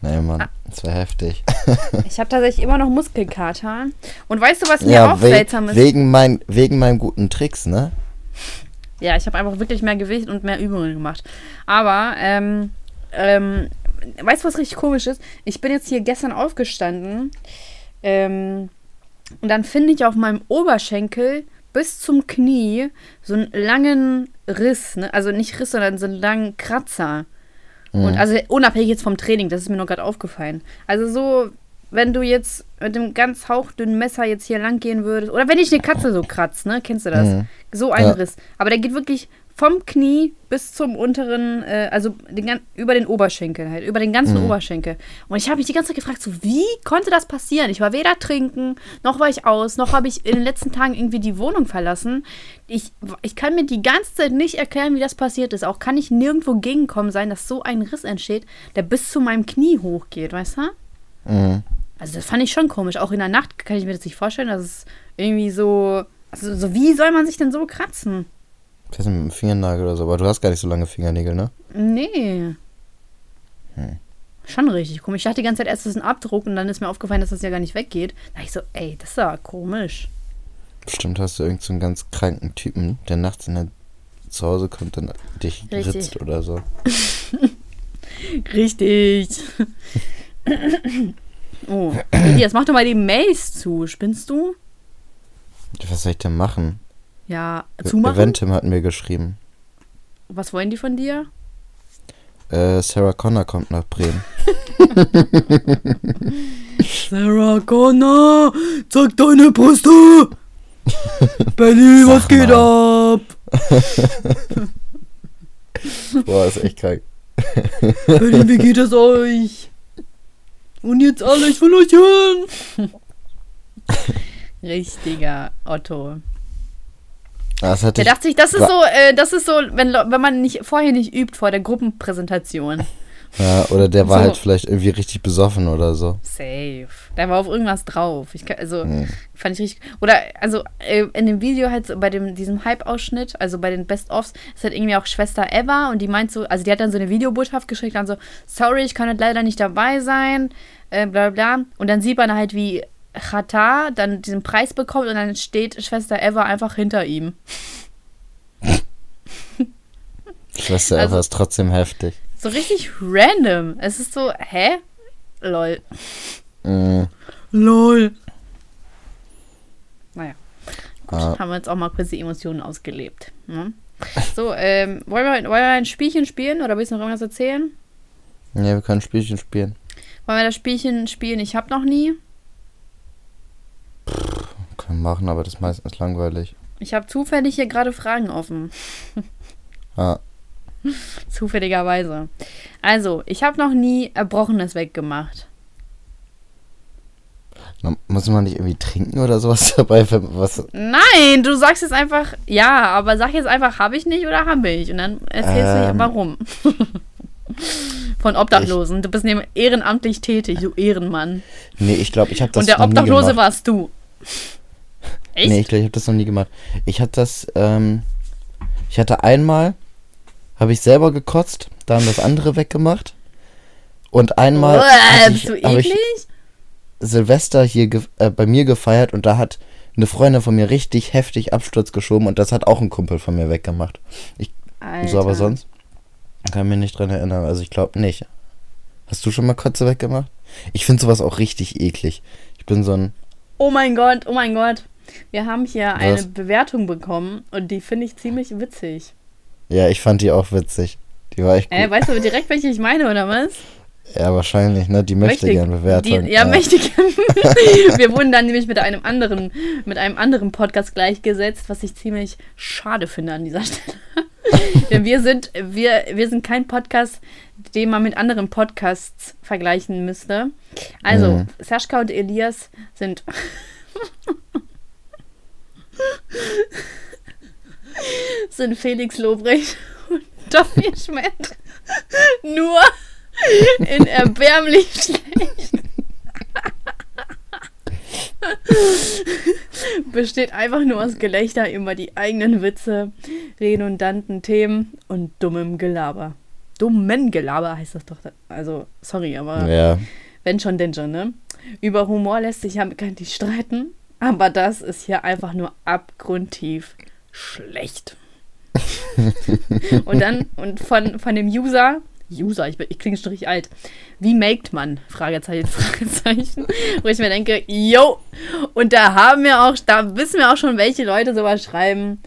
Nee, Mann. Ah. Das war heftig. Ich habe tatsächlich immer noch Muskelkater. Und weißt du, was mir Ja, auch we seltsam ist? wegen, mein, wegen meinem guten Tricks, ne? Ja, ich habe einfach wirklich mehr Gewicht und mehr Übungen gemacht. Aber, ähm, ähm, weißt du, was richtig komisch ist? Ich bin jetzt hier gestern aufgestanden, ähm, Und dann finde ich auf meinem Oberschenkel bis zum Knie so einen langen Riss. Ne? Also nicht Riss, sondern so einen langen Kratzer. Und also unabhängig jetzt vom Training, das ist mir nur gerade aufgefallen. Also so, wenn du jetzt mit einem ganz hauchdünnen Messer jetzt hier lang gehen würdest, oder wenn ich eine Katze so kratzt, ne, kennst du das? Mhm. So ein Ja. Riss. Aber der geht wirklich vom Knie bis zum unteren, äh, also den, über den Oberschenkel halt, über den ganzen Mhm. Oberschenkel. Und ich habe mich die ganze Zeit gefragt, so wie konnte das passieren? Ich war weder trinken, noch war ich aus, noch habe ich in den letzten Tagen irgendwie die Wohnung verlassen. Ich, ich kann mir die ganze Zeit nicht erklären, wie das passiert ist. Auch kann ich nirgendwo gegenkommen sein, dass so ein Riss entsteht, der bis zu meinem Knie hochgeht, weißt du? Mhm. Also das fand ich schon komisch. Auch in der Nacht kann ich mir das nicht vorstellen, dass es irgendwie so. Also so wie soll man sich denn so kratzen? Ich weiß nicht, mit dem Fingernagel oder so, aber du hast gar nicht so lange Fingernägel, ne? Nee. Hm. Schon richtig komisch. Ich dachte die ganze Zeit erst, das ist ein Abdruck und dann ist mir aufgefallen, dass das ja gar nicht weggeht. Da dachte ich so, ey, das ist ja komisch. Bestimmt hast du irgendeinen so einen ganz kranken Typen, der nachts in der zu Hause kommt und dich Richtig. ritzt oder so. Richtig. oh, Elias, mach doch mal die Mails zu. Spinnst du? Was soll ich denn machen? Ja, zumachen? Eventim hat mir geschrieben. Was wollen die von dir? Äh, Sarah Connor kommt nach Bremen. Sarah Connor, zeig deine Brüste! Benny, was geht ab? Boah, ist echt krank. Benny, wie geht es euch? Und jetzt alle, ich will euch hören! Richtiger Otto. Das hatte Der ich, dachte sich, das ist so, äh, das ist so, wenn, wenn man nicht vorher nicht übt vor der Gruppenpräsentation. Ja, oder der war So. halt vielleicht irgendwie richtig besoffen oder so. Safe. Der war auf irgendwas drauf. Ich also, Hm. fand ich richtig. Oder, also, äh, in dem Video halt so bei dem, diesem Hype-Ausschnitt, also bei den Best-Ofs, ist halt irgendwie auch Schwester Eva und die meint so, also die hat dann so eine Videobotschaft geschickt, dann so, sorry, ich kann halt leider nicht dabei sein, äh, bla bla. bla. Und dann sieht man halt, wie Chata dann diesen Preis bekommt und dann steht Schwester Eva einfach hinter ihm. Schwester Also- Eva ist trotzdem heftig. So richtig random. Es ist so, hä? Lol. Mhm. Lol. Naja. Gut, Ah. haben wir jetzt auch mal kurz die Emotionen ausgelebt. Ne? So, ähm, wollen wir, wollen wir ein Spielchen spielen oder willst du noch irgendwas erzählen? Ja, wir können Spielchen spielen. Wollen wir das Spielchen spielen? Ich hab noch nie. Können wir machen, aber das ist meistens langweilig. Ich habe zufällig hier gerade Fragen offen. Ah, Zufälligerweise. Also, ich habe noch nie Erbrochenes weggemacht. na, muss man nicht irgendwie trinken oder sowas dabei? Was, Nein, du sagst jetzt einfach, ja, aber sag jetzt einfach, habe ich nicht oder habe ich? Und dann erzählst du Ähm. warum. Von Obdachlosen. Du bist nämlich ehrenamtlich tätig, du Ehrenmann. nee, ich glaube, ich habe das Und der noch nie Obdachlose gemacht. warst du. Echt? Nee, ich glaube, ich habe das noch nie gemacht. Ich hatte das, ähm, ich hatte einmal, habe ich selber gekotzt, da haben das andere weggemacht. Und einmal Uah, ich, habe ich? Silvester hier äh, bei mir gefeiert und da hat eine Freundin von mir richtig heftig Absturz geschoben und das hat auch ein Kumpel von mir weggemacht. So, aber sonst kann ich mich nicht dran erinnern. Also ich glaube nicht. Hast du schon mal Kotze weggemacht? Ich finde sowas auch richtig eklig. Ich bin so ein. Oh mein Gott, oh mein Gott. Wir haben hier eine Was? Bewertung bekommen und die finde ich ziemlich witzig. Ja, ich fand die auch witzig. Die war echt gut. Äh, weißt du direkt, welche ich meine, oder was? ja, wahrscheinlich, ne? Die möchte Mächtig. gern Bewertung. Die, ja, möchte gern. Wir wurden dann nämlich mit einem anderen, mit einem anderen Podcast gleichgesetzt, was ich ziemlich schade finde an dieser Stelle. Denn wir sind, wir, wir sind kein Podcast, den man mit anderen Podcasts vergleichen müsste. Also, Mhm. Sascha und Elias sind. sind Felix Lobrecht und Tommy Schmidt. Nur in erbärmlich schlecht. Besteht einfach nur aus Gelächter über die eigenen Witze, redundanten Themen und dummem Gelaber. Dummen Gelaber heißt das doch. Also, sorry, aber Ja, wenn schon, denn schon, ne? Über Humor lässt sich ja bekanntlich streiten, aber das ist hier einfach nur abgrundtief schlecht. und dann, und von, von dem User User, ich, ich klinge schon richtig alt. Wie maked man? Fragezeichen, Fragezeichen. Wo ich mir denke, yo. Und da haben wir auch, da wissen wir auch schon, welche Leute sowas schreiben.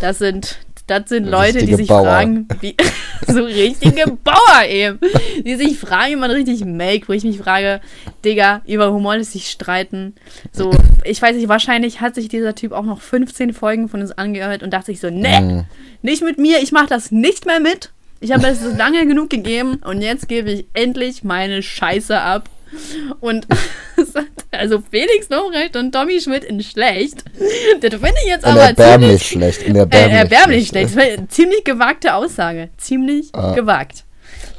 Das sind das sind Leute, richtige die sich Bauer. fragen, wie, so richtige Bauer eben, die sich fragen, wie man richtig make, wo ich mich frage, Digga, über Humor lässt sich streiten. So, ich weiß nicht, wahrscheinlich hat sich dieser Typ auch noch 15 Folgen von uns angehört und dachte sich so, ne, mm. nicht mit mir, ich mach das nicht mehr mit. Ich habe es lange genug gegeben und jetzt gebe ich endlich meine Scheiße ab. Und also Felix Lobrecht und Tommy Schmidt in schlecht. Das finde ich jetzt in aber erbärmlich ziemlich schlecht. In erbärmlich, äh, erbärmlich schlecht. schlecht. Ziemlich gewagte Aussage. Ziemlich ah. gewagt.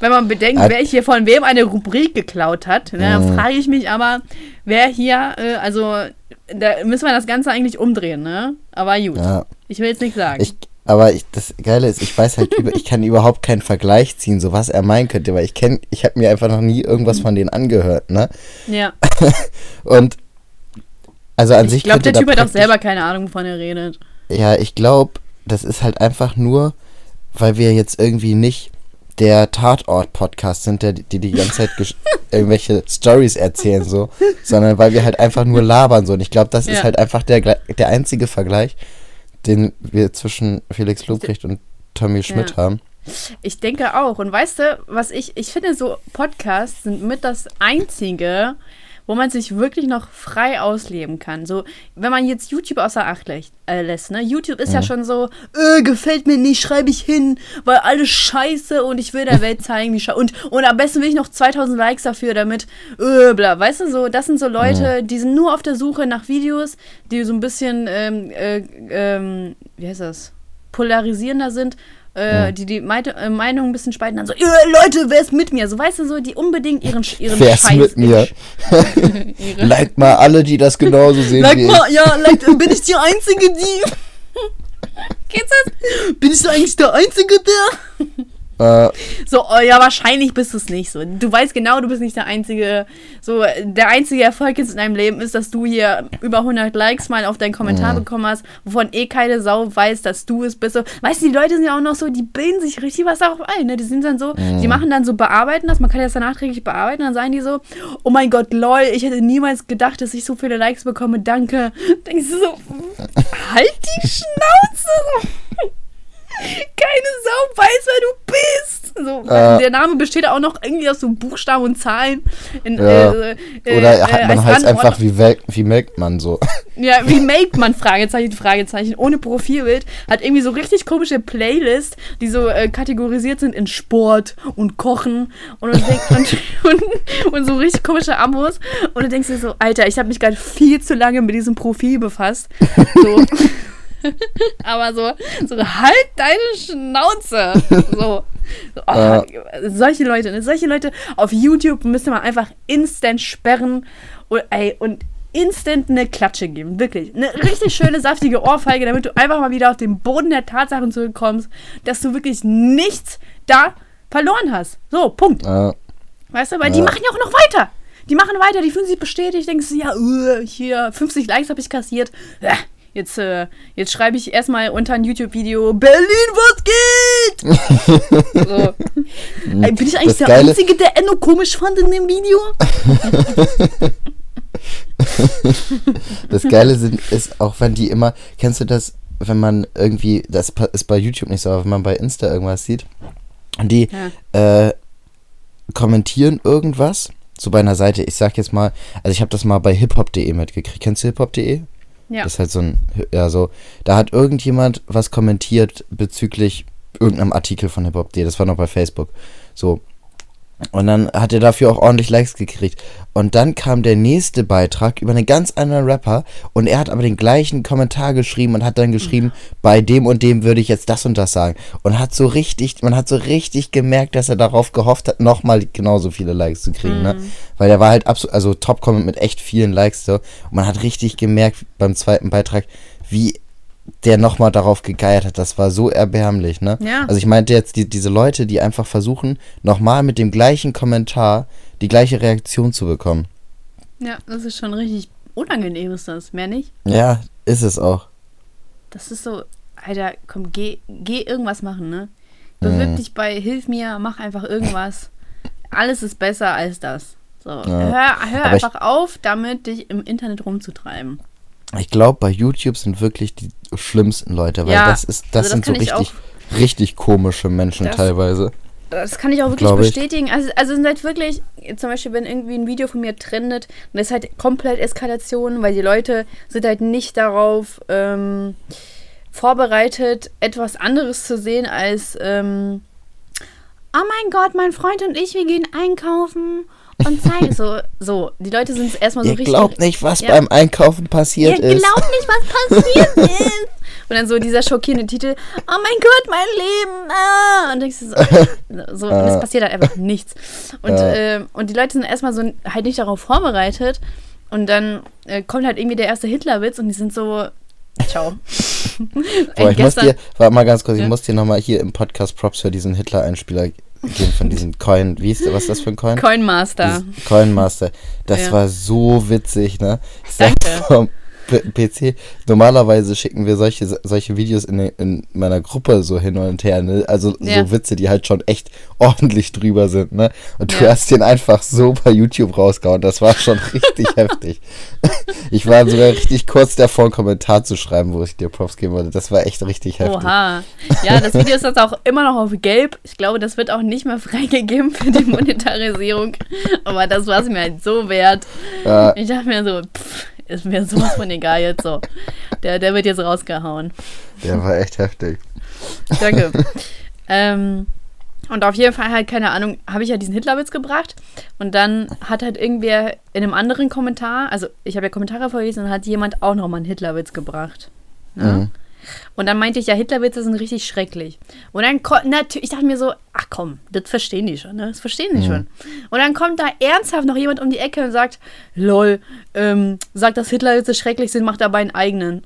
Wenn man bedenkt, wer hier von wem eine Rubrik geklaut hat, ne, dann mm. frage ich mich aber, wer hier, äh, also da müssen wir das Ganze eigentlich umdrehen, ne? Aber gut. Ja. Ich will jetzt nicht sagen. Ich, aber ich, das Geile ist, ich weiß halt, über, ich kann überhaupt keinen Vergleich ziehen, so was er meinen könnte, weil ich kenne, ich habe mir einfach noch nie irgendwas von denen angehört, ne? Ja. Und also an ich sich. Ich glaube, der Typ hat auch selber keine Ahnung, wovon er redet. Ja, ich glaube, das ist halt einfach nur, weil wir jetzt irgendwie nicht der Tatort-Podcast sind, der die die ganze Zeit irgendwelche Stories erzählen, so, sondern weil wir halt einfach nur labern, so. Und ich glaube, das ja. ist halt einfach der, der einzige Vergleich den wir zwischen Felix Lobrecht und Tommy Schmidt ja. haben. Ich denke auch. Und weißt du, was ich, ich finde, so Podcasts sind mit das einzige, wo man sich wirklich noch frei ausleben kann. So, wenn man jetzt YouTube außer Acht äh, lässt, ne? YouTube ist mhm. ja schon so, äh, gefällt mir nicht, schreibe ich hin, weil alles scheiße und ich will der Welt zeigen, wie scheiße. Und, und am besten will ich noch 2000 Likes dafür, damit, äh, bla. Weißt du, so, das sind so Leute, mhm. die sind nur auf der Suche nach Videos, die so ein bisschen, ähm, äh, ähm, wie heißt das? polarisierender sind äh, die die Meite, äh, Meinung ein bisschen spalten, dann so, Leute, wer ist mit mir? So, weißt du, so, die unbedingt ihren, ihren wer ist mit mir? like mal alle, die das genauso sehen like wie mal, ich. Ja, like, bin ich die Einzige, die... Geht's das? Bin ich da eigentlich der Einzige, der... Äh, so, oh, ja, wahrscheinlich bist du es nicht so. Du weißt genau, du bist nicht der einzige, so, der einzige Erfolg jetzt in deinem Leben ist, dass du hier über 100 Likes mal auf deinen Kommentar mhm. bekommen hast, wovon eh keine Sau weiß, dass du es bist. So, weißt du, die Leute sind ja auch noch so, die bilden sich richtig was darauf ein, ne? Die sind dann so, mhm. die machen dann so, bearbeiten das, man kann das dann nachträglich bearbeiten, dann sagen die so, oh mein Gott, lol, ich hätte niemals gedacht, dass ich so viele Likes bekomme, danke. Denkst du so, halt die Schnauze! Keine Sau weiß, wer du bist. So, äh, der Name besteht auch noch irgendwie aus so Buchstaben und Zahlen. In, ja. äh, äh, Oder äh, man heißt einfach, wie, wie melkt man so? Ja, wie melkt man? Fragezeichen, Fragezeichen. Ohne Profilbild. Hat irgendwie so richtig komische Playlists, die so äh, kategorisiert sind in Sport und Kochen und, und, und, und, so richtig komische Abos. Und du denkst dir so, Alter, ich habe mich gerade viel zu lange mit diesem Profil befasst. So. Aber so, so halt deine Schnauze. So. oh, ja. Solche Leute, ne? solche Leute auf YouTube müsste man einfach instant sperren und, ey, und instant eine Klatsche geben. Wirklich. Eine richtig schöne, saftige Ohrfeige, damit du einfach mal wieder auf den Boden der Tatsachen zurückkommst, dass du wirklich nichts da verloren hast. So, Punkt. Ja. Weißt du, weil ja. die machen ja auch noch weiter. Die machen weiter, die fühlen sich bestätigt, denkst du, ja, uh, hier 50 Likes habe ich kassiert. Ja, Jetzt, äh, jetzt schreibe ich erstmal unter ein YouTube-Video Berlin, was geht? so. Ey, bin ich eigentlich der Geile Einzige, der Enno komisch fand in dem Video? das Geile sind, ist auch, wenn die immer, kennst du das, wenn man irgendwie, das ist bei YouTube nicht so, aber wenn man bei Insta irgendwas sieht und die ja. äh, kommentieren irgendwas, so bei einer Seite, ich sag jetzt mal, also ich habe das mal bei hiphop.de mitgekriegt. Kennst du hiphop.de? Ja. Das ist halt so ein, ja, so, da hat irgendjemand was kommentiert bezüglich irgendeinem Artikel von Hip-Hop.de, das war noch bei Facebook. So, und dann hat er dafür auch ordentlich Likes gekriegt. Und dann kam der nächste Beitrag über einen ganz anderen Rapper und er hat aber den gleichen Kommentar geschrieben und hat dann geschrieben, bei dem und dem würde ich jetzt das und das sagen. Und hat so richtig, man hat so richtig gemerkt, dass er darauf gehofft hat, nochmal genauso viele Likes zu kriegen, ne? mhm. ne? Weil er war halt absolut, also Top-Comment mit echt vielen Likes so. Und man hat richtig gemerkt beim zweiten Beitrag, wie der nochmal darauf gegeiert hat. Das war so erbärmlich, ne? Ja. Also ich meinte jetzt die, diese Leute, die einfach versuchen, nochmal mit dem gleichen Kommentar die gleiche Reaktion zu bekommen. Ja, das ist schon richtig unangenehm, ist das, mehr nicht? Ja, ist es auch. Das ist so, Alter, komm, geh, geh irgendwas machen, ne? Bewirb Mhm. dich bei Hilf mir, mach einfach irgendwas. Alles ist besser als das. So, hör, hör Aber ich- einfach auf, damit dich im Internet rumzutreiben. Ich glaube, bei YouTube sind wirklich die schlimmsten Leute, weil Ja, das ist, das also das sind so kann ich richtig, richtig komische Menschen Das- teilweise. Das kann ich auch wirklich ich. bestätigen. Also, also es sind halt wirklich, zum Beispiel, wenn irgendwie ein Video von mir trendet, dann ist halt komplett Eskalation, weil die Leute sind halt nicht darauf ähm, vorbereitet, etwas anderes zu sehen als, ähm, oh mein Gott, mein Freund und ich, wir gehen einkaufen und zeigen so, so. Die Leute sind erstmal so Ihr richtig. glaubt nicht, was Ja. beim Einkaufen passiert Ihr ist. glaubt nicht, was passiert ist. Und dann so dieser schockierende Titel, oh mein Gott, mein Leben. Ah. Und denkst du so, so und es passiert halt einfach nichts. Und, Ja. ähm, und die Leute sind erstmal so halt nicht darauf vorbereitet. Und dann äh, kommt halt irgendwie der erste Hitlerwitz und die sind so, ciao. Boah, ich muss dir, warte mal ganz kurz, Ja. ich muss dir nochmal hier im Podcast Props für diesen Hitler-Einspieler geben von diesem Coin. Wie ist was ist das für ein Coin? Coinmaster. Dieses Coin Master. Das Ja. war so witzig, ne? Ich Danke. vom PC. Normalerweise schicken wir solche, solche Videos in, in meiner Gruppe so hin und her, ne? Also Ja. so Witze, die halt schon echt ordentlich drüber sind, ne? Und du Ja. hast den einfach so bei YouTube rausgehauen. Das war schon richtig heftig. Ich war sogar richtig kurz davor, einen Kommentar zu schreiben, wo ich dir Props geben wollte. Das war echt richtig heftig. Oha. Ja, das Video ist jetzt auch immer noch auf gelb. Ich glaube, das wird auch nicht mehr freigegeben für die Monetarisierung. Aber das war es mir halt so wert. Ja. Ich dachte mir so, pff, ist mir sowas von egal jetzt so. Der, der wird jetzt rausgehauen. Der war echt heftig. Danke. ähm, und auf jeden Fall halt, keine Ahnung, habe ich ja diesen Hitlerwitz gebracht. Und dann hat halt irgendwer in einem anderen Kommentar, also ich habe ja Kommentare vorgelesen, und hat jemand auch nochmal einen Hitlerwitz gebracht. Ne? Mhm. Und dann meinte ich, ja, Hitlerwitze sind richtig schrecklich. Und dann kommt, natürlich, ich dachte mir so, ach komm, das verstehen die schon, ne? Das verstehen die schon. Und dann kommt da ernsthaft noch jemand um die Ecke und sagt, lol, ähm, sagt, dass Hitlerwitze schrecklich sind, macht dabei einen eigenen.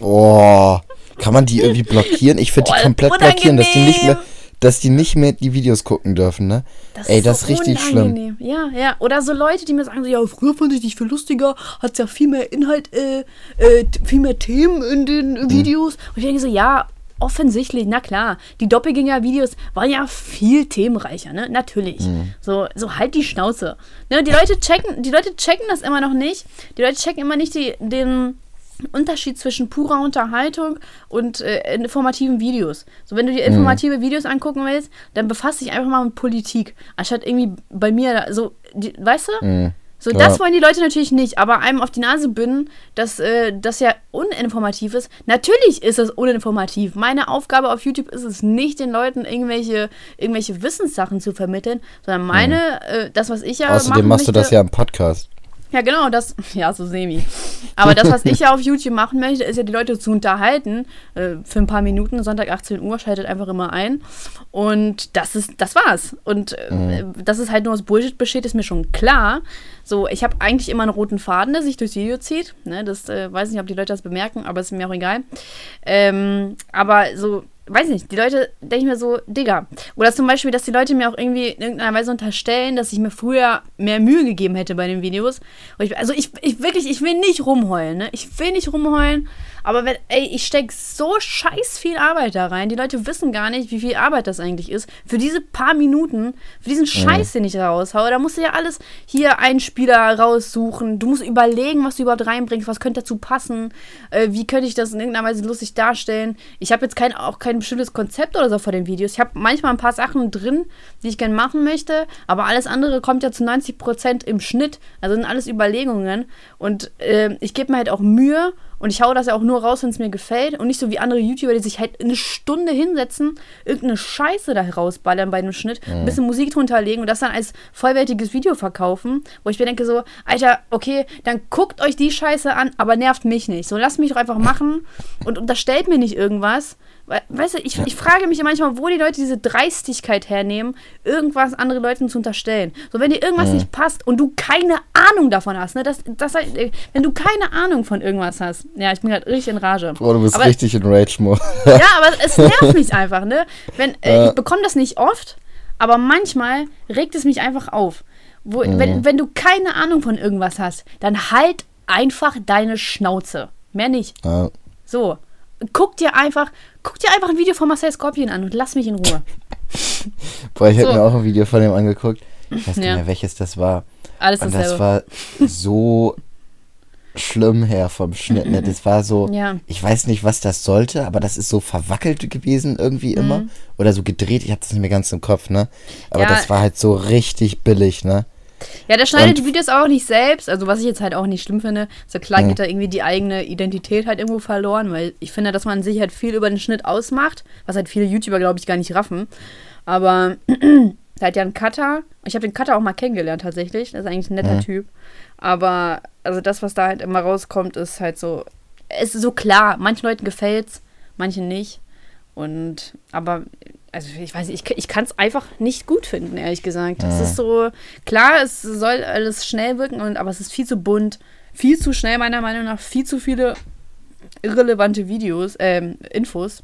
Oh, kann man die irgendwie blockieren? Ich würde Boah, die komplett blockieren, dass die nicht mehr, unangenehm. Dass die nicht mehr die Videos gucken dürfen, ne? Ey, das ist richtig schlimm. Ja, ja. Oder so Leute, die mir sagen, so, ja, früher fand ich dich viel lustiger, hat ja viel mehr Inhalt, äh, äh, viel mehr Themen in den Hm. Videos. Und ich denke so, ja, offensichtlich, na klar. Die Doppelgänger-Videos waren ja viel themenreicher, ne? Natürlich. Hm. So, so halt die Schnauze. Ne? Die Leute checken, die Leute checken das immer noch nicht. Die Leute checken immer nicht die, den Unterschied zwischen purer Unterhaltung und äh, informativen Videos. So, wenn du dir informative Videos angucken willst, dann befasst dich einfach mal mit Politik. Anstatt irgendwie bei mir, da- so, die, weißt du? Mhm. So, Ja. das wollen die Leute natürlich nicht, aber einem auf die Nase binden, dass äh, das ja uninformativ ist. Natürlich ist es uninformativ. Meine Aufgabe auf YouTube ist es nicht, den Leuten irgendwelche, irgendwelche Wissenssachen zu vermitteln, sondern meine, äh, das, was ich ja Außerdem machst du möchte, das ja im Podcast. Ja, genau, das, ja, so semi. Aber das, was ich ja auf YouTube machen möchte, ist ja die Leute zu unterhalten. Äh, für ein paar Minuten, Sonntag 18 Uhr, schaltet einfach immer ein. Und das ist, das war's. Und äh, dass es halt nur aus Bullshit besteht, ist mir schon klar. So, ich habe eigentlich immer einen roten Faden, der sich durchs Video zieht. Ne, das äh, weiß nicht, ob die Leute das bemerken, aber ist mir auch egal. Ähm, aber so, weiß nicht, die Leute denken mir so, Digga. Oder zum Beispiel, dass die Leute mir auch irgendwie in irgendeiner Weise unterstellen, dass ich mir früher mehr Mühe gegeben hätte bei den Videos. Ich, also ich, ich wirklich, ich will nicht rumheulen, ne? Ich will nicht rumheulen. Aber wenn, ey, ich stecke so scheiß viel Arbeit da rein. Die Leute wissen gar nicht, wie viel Arbeit das eigentlich ist. Für diese paar Minuten, für diesen Scheiß, den ich da raushaue, da musst du ja alles hier Einspieler raussuchen. Du musst überlegen, was du überhaupt reinbringst, was könnte dazu passen, äh, wie könnte ich das in irgendeiner Weise lustig darstellen. Ich habe jetzt kein, auch kein bestimmtes Konzept oder so vor den Videos. Ich habe manchmal ein paar Sachen drin, die ich gerne machen möchte, aber alles andere kommt ja zu 90% im Schnitt. Also sind alles Überlegungen. Und äh, ich gebe mir halt auch Mühe und ich haue das ja auch nur raus, wenn es mir gefällt. Und nicht so wie andere YouTuber, die sich halt eine Stunde hinsetzen, irgendeine Scheiße da rausballern bei einem Schnitt, ein bisschen Musik drunter legen und das dann als vollwertiges Video verkaufen. Wo ich mir denke so, Alter, okay, dann guckt euch die Scheiße an, aber nervt mich nicht. So, lasst mich doch einfach machen und unterstellt mir nicht irgendwas. Weißt du, ich, ich frage mich ja manchmal, wo die Leute diese Dreistigkeit hernehmen, irgendwas anderen Leuten zu unterstellen. So, wenn dir irgendwas nicht passt und du keine Ahnung davon hast, ne, das, das, wenn du keine Ahnung von irgendwas hast, ja, ich bin gerade richtig in Rage. Bro, du bist Aber- richtig in Rage-Mode. ja, aber es nervt mich einfach, ne? Wenn, äh, ich bekomme das nicht oft, aber manchmal regt es mich einfach auf. Wo, Mhm. wenn, wenn du keine Ahnung von irgendwas hast, dann halt einfach deine Schnauze. Mehr nicht. ja. So. Guck dir einfach, guck dir einfach ein Video von Marcel Scorpion an und lass mich in Ruhe. Boah, ich So. habe mir auch ein Video von dem angeguckt. Ich weiß nicht Ja. mehr, welches das war. Alles Und das dasselbe. war so schlimm her vom Schnitt. Ne? Das war so, Ja. ich weiß nicht, was das sollte, aber das ist so verwackelt gewesen irgendwie immer. Oder so gedreht, ich habe das nicht mehr ganz im Kopf, ne? Aber Mhm. Ja. das war halt so richtig billig, ne? Ja, der schneidet Und- die Videos auch nicht selbst, also was ich jetzt halt auch nicht schlimm finde. So klar Mhm. geht da irgendwie die eigene Identität halt irgendwo verloren, weil ich finde, dass man sich halt viel über den Schnitt ausmacht, was halt viele YouTuber, glaube ich, gar nicht raffen. Aber der hat ja einen Cutter. Ich habe den Cutter auch mal kennengelernt tatsächlich. Das ist eigentlich ein netter Mhm. Typ. Aber also das, was da halt immer rauskommt, ist halt so. Es ist so klar. Manchen Leuten gefällt's, manchen nicht. Und aber also ich weiß nicht, ich, ich kann es einfach nicht gut finden, ehrlich gesagt. Es ist so, klar, es soll alles schnell wirken, und, aber es ist viel zu bunt, viel zu schnell, meiner Meinung nach, viel zu viele irrelevante Videos, ähm, Infos.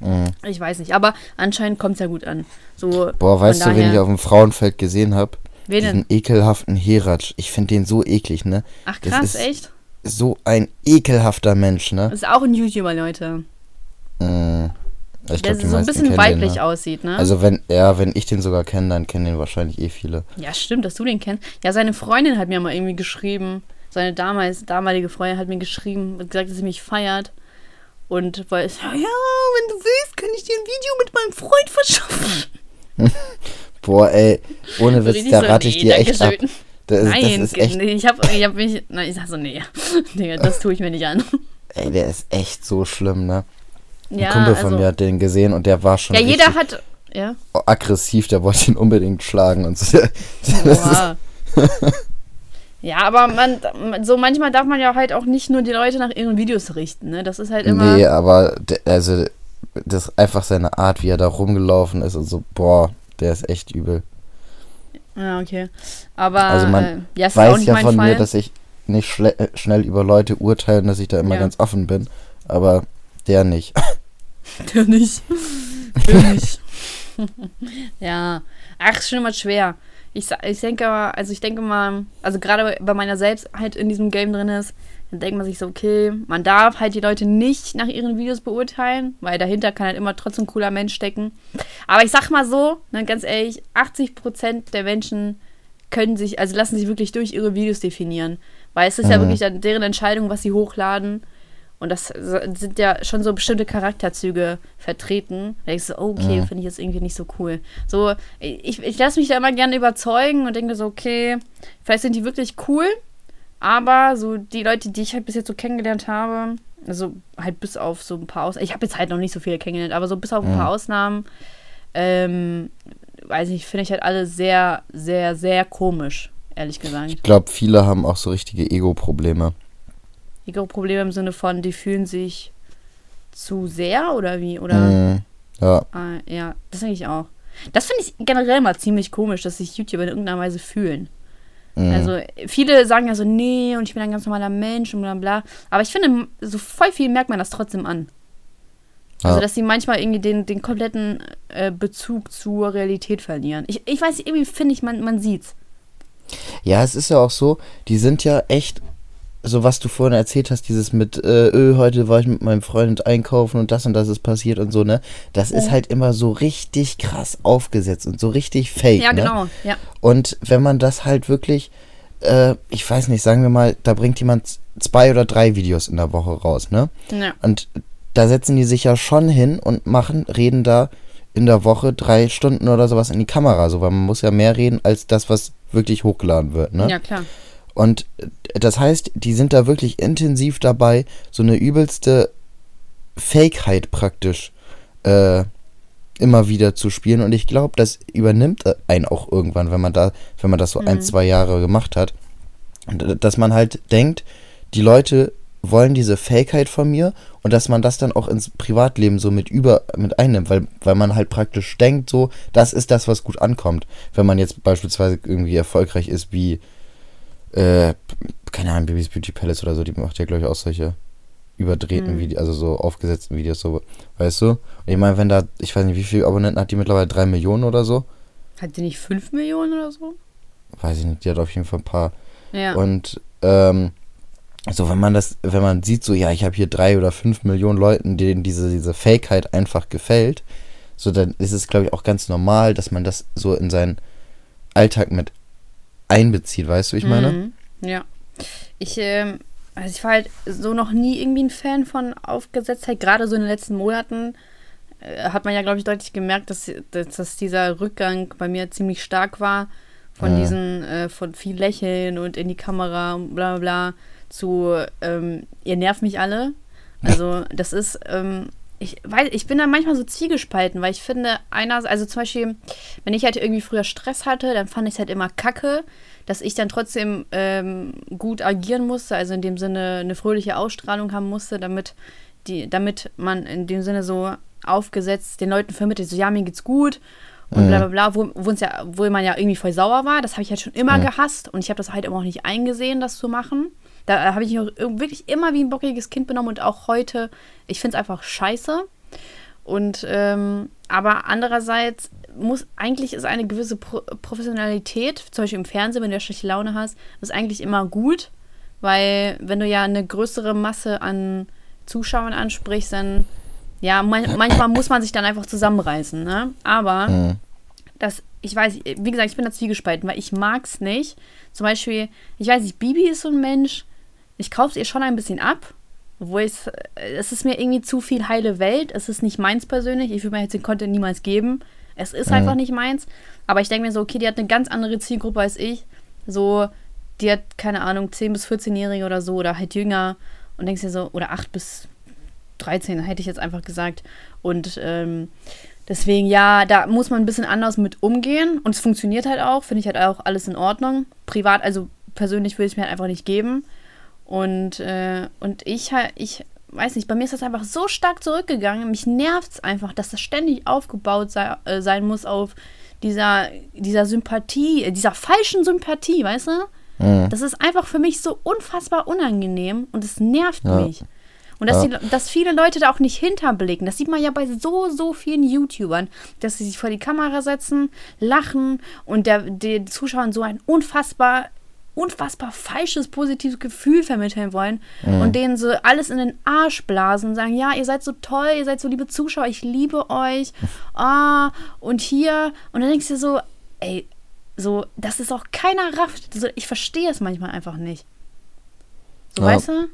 Mhm. Ich weiß nicht, aber anscheinend kommt es ja gut an. So, Boah, weißt du, wen ich auf dem Frauenfeld gesehen habe? Wen denn? Diesen ekelhaften Heratsch. Ich finde den so eklig, ne? Ach das krass, ist- echt? So ein ekelhafter Mensch, ne? Das ist auch ein YouTuber, Leute. Mm. Ich Der glaub, so ein bisschen weiblich den, ne? aussieht, ne? Also wenn, ja, wenn ich den sogar kenne, dann kennen den wahrscheinlich eh viele. Ja, stimmt, dass du den kennst. Ja, seine Freundin hat mir mal irgendwie geschrieben. Seine damals, damalige Freundin hat mir geschrieben und gesagt, dass sie mich feiert. Und weil es, ja, wenn du willst, kann ich dir ein Video mit meinem Freund verschaffen. Boah, ey, ohne Witz, da so, rate ich nee, dir echt ab. Das, Nein, das ist echt, nee, ich hab, ich hab mich, nein, ich sag so, nee, Digga, das tue ich mir nicht an. ey, der ist echt so schlimm, ne? Ein Ja, Kumpel von also, mir hat den gesehen und der war schon ja, jeder hat, ja, aggressiv, der wollte ihn unbedingt schlagen und so. Oha. Ja, aber man, so manchmal darf man ja halt auch nicht nur die Leute nach ihren Videos richten, ne? Das ist halt immer. nee, aber also das ist einfach seine Art, wie er da rumgelaufen ist und so, boah, der ist echt übel. Ja, okay. Aber Also man äh, ja, Weiß ja von Fall. mir, dass ich nicht schnell über Leute urteile und dass ich da immer Ja. ganz offen bin, aber der nicht. Der nicht. Der nicht. ja. Ach, ist schon immer schwer. Ich, sa- ich denke mal, also ich denke mal, also gerade bei meiner selbst halt in diesem Game drin ist, dann denkt man sich so, okay, man darf halt die Leute nicht nach ihren Videos beurteilen, weil dahinter kann halt immer trotzdem ein cooler Mensch stecken. Aber ich sag mal so, ne, ganz ehrlich, 80% der Menschen können sich, also lassen sich wirklich durch ihre Videos definieren. Weil es ist ja Mhm. wirklich dann deren Entscheidung, was sie hochladen. Und das sind ja schon so bestimmte Charakterzüge vertreten. Da du, oh, okay, Mhm. finde ich jetzt irgendwie nicht so cool. So, ich, ich lasse mich da immer gerne überzeugen und denke so, okay, vielleicht sind die wirklich cool, aber so die Leute, die ich halt bis jetzt so kennengelernt habe, also halt bis auf so ein paar Ausnahmen, ich habe jetzt halt noch nicht so viele kennengelernt, aber so bis auf ein Mhm. paar Ausnahmen, ähm, weiß nicht, finde ich halt alle sehr, sehr, sehr komisch, ehrlich gesagt. Ich glaube, viele haben auch so richtige Ego-Probleme. Ego-Probleme im Sinne von, die fühlen sich zu sehr oder wie? Oder? Mhm. Ja, Ah, ja, das denke ich auch. Das finde ich generell mal ziemlich komisch, dass sich YouTuber in irgendeiner Weise fühlen. mhm. Also viele sagen ja so, nee, und ich bin ein ganz normaler Mensch und bla bla. Aber ich finde, so voll viel merkt man das trotzdem an. Also, Ja. dass sie manchmal irgendwie den, den kompletten äh, Bezug zur Realität verlieren. Ich, ich weiß nicht, irgendwie finde ich, man, man sieht's. ja, es ist ja auch so, die sind ja echt, so was du vorhin erzählt hast, dieses mit, äh, öh, heute war ich mit meinem Freund einkaufen und das und das ist passiert und so, ne? Das ist Mhm. halt immer so richtig krass aufgesetzt und so richtig fake, Ja, ne? genau. Ja. Und wenn man das halt wirklich, äh, ich weiß nicht, sagen wir mal, da bringt jemand zwei oder drei Videos in der Woche raus, ne? ja. Und da setzen die sich ja schon hin und machen, reden da in der Woche drei Stunden oder sowas in die Kamera, so, weil man muss ja mehr reden als das, was wirklich hochgeladen wird, ne? Ja, klar. Und das heißt, die sind da wirklich intensiv dabei, so eine übelste Fakeheit praktisch äh, immer wieder zu spielen. Und ich glaube, das übernimmt einen auch irgendwann, wenn man da, wenn man das so ein, Mhm. zwei Jahre gemacht hat. Und äh, dass man halt denkt, die Leute wollen diese Fakeheit von mir und dass man das dann auch ins Privatleben so mit über mit einnimmt, weil, weil man halt praktisch denkt, so, das ist das, was gut ankommt. Wenn man jetzt beispielsweise irgendwie erfolgreich ist wie äh, keine Ahnung, Babys Beauty Palace oder so, die macht ja, glaube ich, auch solche überdrehten Mhm. Videos, also so aufgesetzten Videos, so, weißt du? Und ich meine, wenn da, ich weiß nicht, wie viele Abonnenten hat die mittlerweile? Drei Millionen oder so? Hat die nicht 5 Millionen oder so? Weiß ich nicht, die hat auf jeden Fall ein paar. Ja. Und ähm, so wenn man das, wenn man sieht, so ja, ich habe hier drei oder fünf Millionen Leuten, denen diese, diese Fakeheit einfach gefällt, so dann ist es, glaube ich, auch ganz normal, dass man das so in seinen Alltag mit einbezieht, weißt du, wie ich meine? Mhm. Ja. Ich, ähm, also ich war halt so noch nie irgendwie ein Fan von Aufgesetztheit, gerade so in den letzten Monaten äh, hat man ja, glaube ich, deutlich gemerkt, dass, dass, dass, dieser Rückgang bei mir ziemlich stark war. Von ja. diesen, äh, von viel Lächeln und in die Kamera und bla bla bla zu, ähm, ihr nervt mich alle. Also, das ist, ähm, ich weiß, ich bin da manchmal so zwiegespalten, weil ich finde, einer, also zum Beispiel, wenn ich halt irgendwie früher Stress hatte, dann fand ich es halt immer kacke, dass ich dann trotzdem ähm, gut agieren musste, also in dem Sinne eine fröhliche Ausstrahlung haben musste, damit die, damit man in dem Sinne so aufgesetzt den Leuten vermittelt, so ja, mir geht's gut und mhm. bla bla bla, wo, wo, ja, wo man ja irgendwie voll sauer war. Das habe ich halt schon immer mhm. gehasst und ich habe das halt immer auch nicht eingesehen, das zu machen. Da habe ich mich wirklich immer wie ein bockiges Kind benommen und auch heute, ich finde es einfach scheiße. Und ähm, aber andererseits muss eigentlich ist eine gewisse Pro Professionalität, zum Beispiel im Fernsehen, wenn du ja schlechte Laune hast, ist eigentlich immer gut, weil wenn du ja eine größere Masse an Zuschauern ansprichst, dann ja, man manchmal muss man sich dann einfach zusammenreißen, ne? Aber mhm. das, ich weiß, wie gesagt, ich bin da zwiegespalten, weil ich mag es nicht. Zum Beispiel, ich weiß nicht, Bibi ist so ein Mensch, ich kaufe es ihr schon ein bisschen ab, wo ich es ist mir irgendwie zu viel heile Welt, es ist nicht meins persönlich, ich würde mir jetzt den Content niemals geben. Es ist mhm. einfach nicht meins, aber ich denke mir so, okay, die hat eine ganz andere Zielgruppe als ich. So, die hat keine Ahnung, 10 bis 14-Jährige oder so oder halt jünger und denkst dir so oder 8 bis 13 hätte ich jetzt einfach gesagt und ähm, Deswegen, ja, da muss man ein bisschen anders mit umgehen. Und es funktioniert halt auch, finde ich halt auch alles in Ordnung. Privat, also persönlich würde ich mir halt einfach nicht geben. Und, äh, und ich, ich weiß nicht, bei mir ist das einfach so stark zurückgegangen. Mich nervt es einfach, dass das ständig aufgebaut sei, äh, sein muss auf dieser, dieser Sympathie, dieser falschen Sympathie, weißt du? Mhm. Das ist einfach für mich so unfassbar unangenehm und es nervt ja. mich. Und dass, ja. die, dass viele Leute da auch nicht hinterblicken. Das sieht man ja bei so, so vielen YouTubern, dass sie sich vor die Kamera setzen, lachen und der, den Zuschauern so ein unfassbar unfassbar falsches, positives Gefühl vermitteln wollen mhm. und denen so alles in den Arsch blasen und sagen, ja, ihr seid so toll, ihr seid so liebe Zuschauer, ich liebe euch. Ah, und hier. Und dann denkst du so, ey, so, das ist auch keiner rafft. Also, ich verstehe es manchmal einfach nicht. So, ja. weißt du?